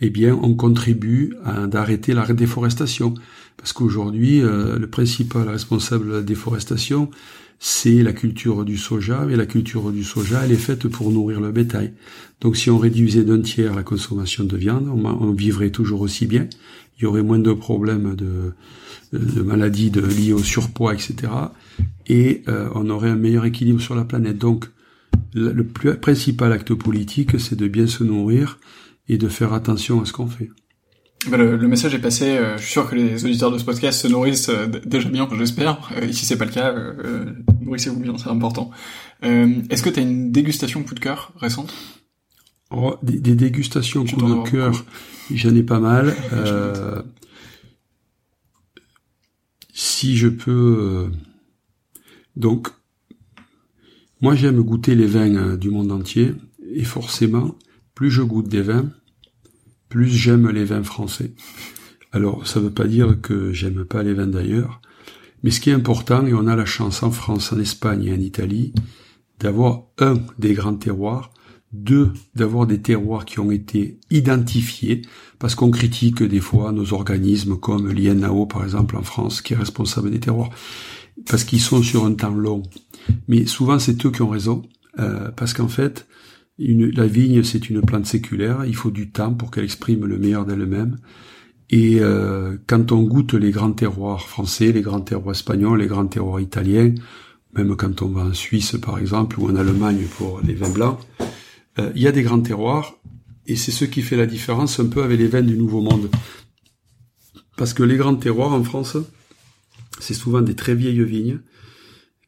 eh bien, on contribue à d'arrêter la déforestation. Parce qu'aujourd'hui, le principal responsable de la déforestation, c'est la culture du soja, et la culture du soja, elle est faite pour nourrir le bétail. Donc si on réduisait d'un tiers la consommation de viande, on, vivrait toujours aussi bien, il y aurait moins de problèmes de, maladies de, liées au surpoids, etc. Et euh, on aurait un meilleur équilibre sur la planète. Donc le, plus, principal acte politique, c'est de bien se nourrir et de faire attention à ce qu'on fait. Bah, le, message est passé. Euh, je suis sûr que les auditeurs de ce podcast se nourrissent euh, déjà bien, j'espère. Euh, si c'est pas le cas, euh, nourrissez-vous bien, c'est important. Est-ce que tu as une dégustation coup de cœur récente? Oh, des, des, dégustations coup de cœur, j'en ai pas mal. si je peux, donc, moi j'aime goûter les vins du monde entier, et forcément, plus je goûte des vins, plus j'aime les vins français. Alors, ça ne veut pas dire que j'aime pas les vins d'ailleurs, mais ce qui est important, et on a la chance en France, en Espagne et en Italie, d'avoir un des grands terroirs, deux, d'avoir des terroirs qui ont été identifiés, parce qu'on critique des fois nos organismes comme l'INAO par exemple en France, qui est responsable des terroirs, parce qu'ils sont sur un temps long. Mais souvent c'est eux qui ont raison, euh, parce qu'en fait, la vigne, c'est une plante séculaire, il faut du temps pour qu'elle exprime le meilleur d'elle-même. Et euh, quand on goûte les grands terroirs français, les grands terroirs espagnols, les grands terroirs italiens, même quand on va en Suisse par exemple ou en Allemagne pour les vins blancs, euh, il y a des grands terroirs et c'est ce qui fait la différence un peu avec les vins du Nouveau Monde. Parce que les grands terroirs en France, c'est souvent des très vieilles vignes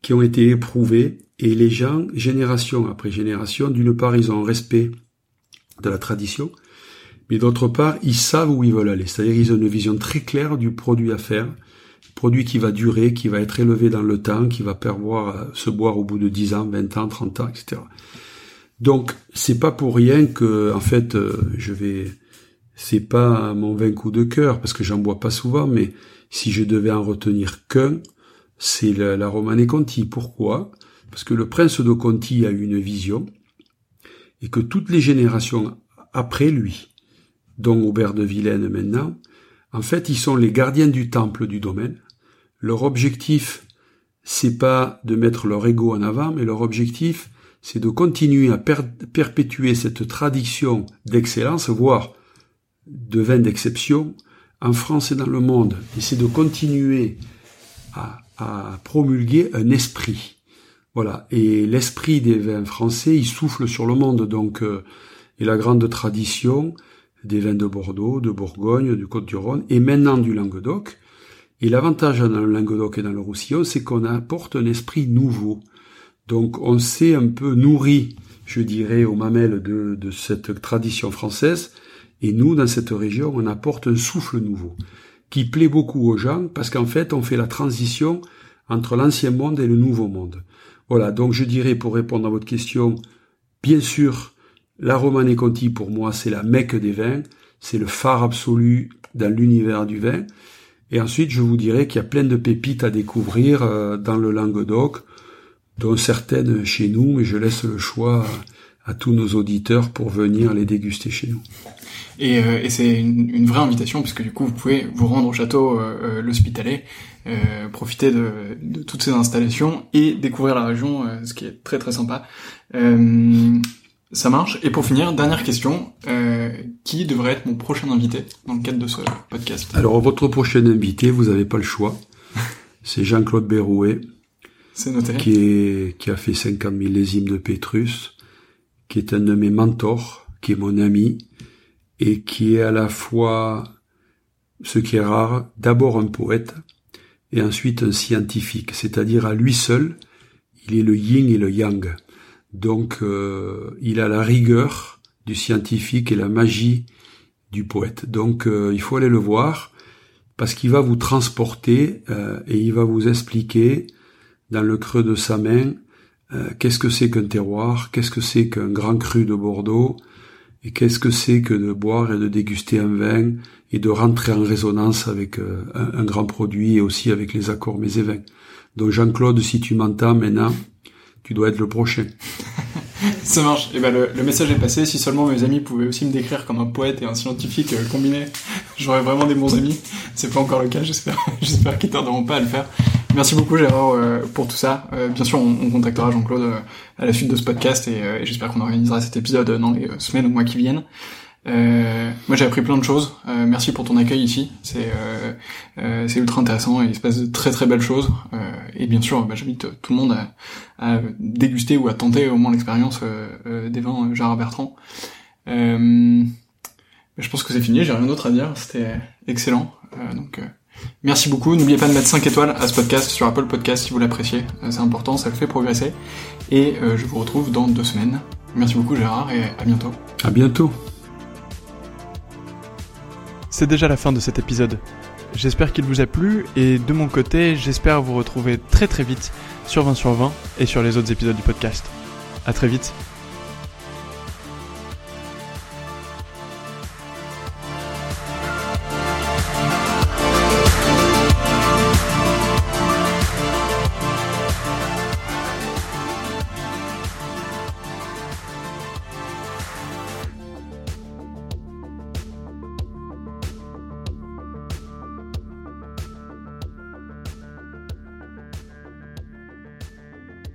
qui ont été éprouvées et les gens, génération après génération, d'une part, ils ont respect de la tradition, mais d'autre part, ils savent où ils veulent aller. C'est-à-dire, ils ont une vision très claire du produit à faire, produit qui va durer, qui va être élevé dans le temps, qui va euh, se boire au bout de 10 ans, 20 ans, 30 ans, etc. Donc, c'est pas pour rien que, en fait, euh, je vais, c'est pas mon vin coup de cœur, parce que j'en bois pas souvent, mais si je devais en retenir qu'un, c'est la, la Romane Conti. Pourquoi? Parce que le prince de Conti a eu une vision, et que toutes les générations après lui, dont Aubert de Vilaine maintenant, en fait, ils sont les gardiens du temple du domaine. Leur objectif, c'est pas de mettre leur ego en avant, mais leur objectif, c'est de continuer à perpétuer cette tradition d'excellence, voire de vin d'exception, en France et dans le monde. Et c'est de continuer à, promulguer un esprit. Voilà. Et l'esprit des vins français, il souffle sur le monde. Donc, euh, et la grande tradition des vins de Bordeaux, de Bourgogne, du Côte-du-Rhône, et maintenant du Languedoc. Et l'avantage dans le Languedoc et dans le Roussillon, c'est qu'on apporte un esprit nouveau. Donc, on s'est un peu nourri, je dirais, aux mamelles de, de cette tradition française. Et nous, dans cette région, on apporte un souffle nouveau qui plaît beaucoup aux gens parce qu'en fait, on fait la transition entre l'ancien monde et le nouveau monde. Voilà, donc je dirais pour répondre à votre question, bien sûr, la Romane Conti pour moi c'est la mecque des vins, c'est le phare absolu dans l'univers du vin. Et ensuite je vous dirais qu'il y a plein de pépites à découvrir euh, dans le Languedoc, dont certaines chez nous, mais je laisse le choix à tous nos auditeurs pour venir les déguster chez nous. Et, euh, et c'est une, une, vraie invitation puisque du coup vous pouvez vous rendre au château euh, euh l'Hospitalet, euh, profiter de, de, toutes ces installations et découvrir la région, euh, ce qui est très très sympa. Ça marche. Et pour finir, dernière question qui devrait être mon prochain invité dans le cadre de ce podcast? Alors votre prochain invité, vous n'avez pas le choix. C'est Jean-Claude Berrouet. C'est noté. Qui, est, qui a fait 50 millésimes de Pétrus, qui est un de mes mentors, qui est mon ami, et qui est à la fois, ce qui est rare, d'abord un poète et ensuite un scientifique, c'est-à-dire à lui seul, il est le yin et le yang. Donc euh, il a la rigueur du scientifique et la magie du poète. Donc euh, il faut aller le voir parce qu'il va vous transporter euh, et il va vous expliquer dans le creux de sa main qu'est-ce que c'est qu'un terroir, qu'est-ce que c'est qu'un grand cru de Bordeaux, et qu'est-ce que c'est que de boire et de déguster un vin et de rentrer en résonance avec un, grand produit et aussi avec les accords mes et vins. Donc Jean-Claude, si tu m'entends maintenant, tu dois être le prochain. Ça marche. Et eh ben le, message est passé. Si seulement mes amis pouvaient aussi me décrire comme un poète et un scientifique euh, combiné, j'aurais vraiment des bons amis. C'est pas encore le cas. J'espère. J'espère qu'ils tarderont pas à le faire. Merci beaucoup Gérard euh, pour tout ça. Euh, bien sûr, on, on contactera Jean-Claude euh, à la suite de ce podcast et, et j'espère qu'on organisera cet épisode dans les semaines ou mois qui viennent. Moi j'ai appris plein de choses. merci pour ton accueil ici. C'est c'est ultra intéressant et il se passe de très très belles choses. et bien sûr, bah, j'invite tout le monde à, à, déguster ou à tenter au moins l'expérience des vins Gérard Bertrand. je pense que c'est fini. J'ai rien d'autre à dire. C'était excellent. donc Merci beaucoup. N'oubliez pas de mettre 5 étoiles à ce podcast sur Apple Podcast si vous l'appréciez. Euh, c'est important, ça le fait progresser. Et euh, je vous retrouve dans deux semaines. Merci beaucoup Gérard et à bientôt. À bientôt. C'est déjà la fin de cet épisode. J'espère qu'il vous a plu et de mon côté, j'espère vous retrouver très très vite sur 20 sur 20 et sur les autres épisodes du podcast. À très vite.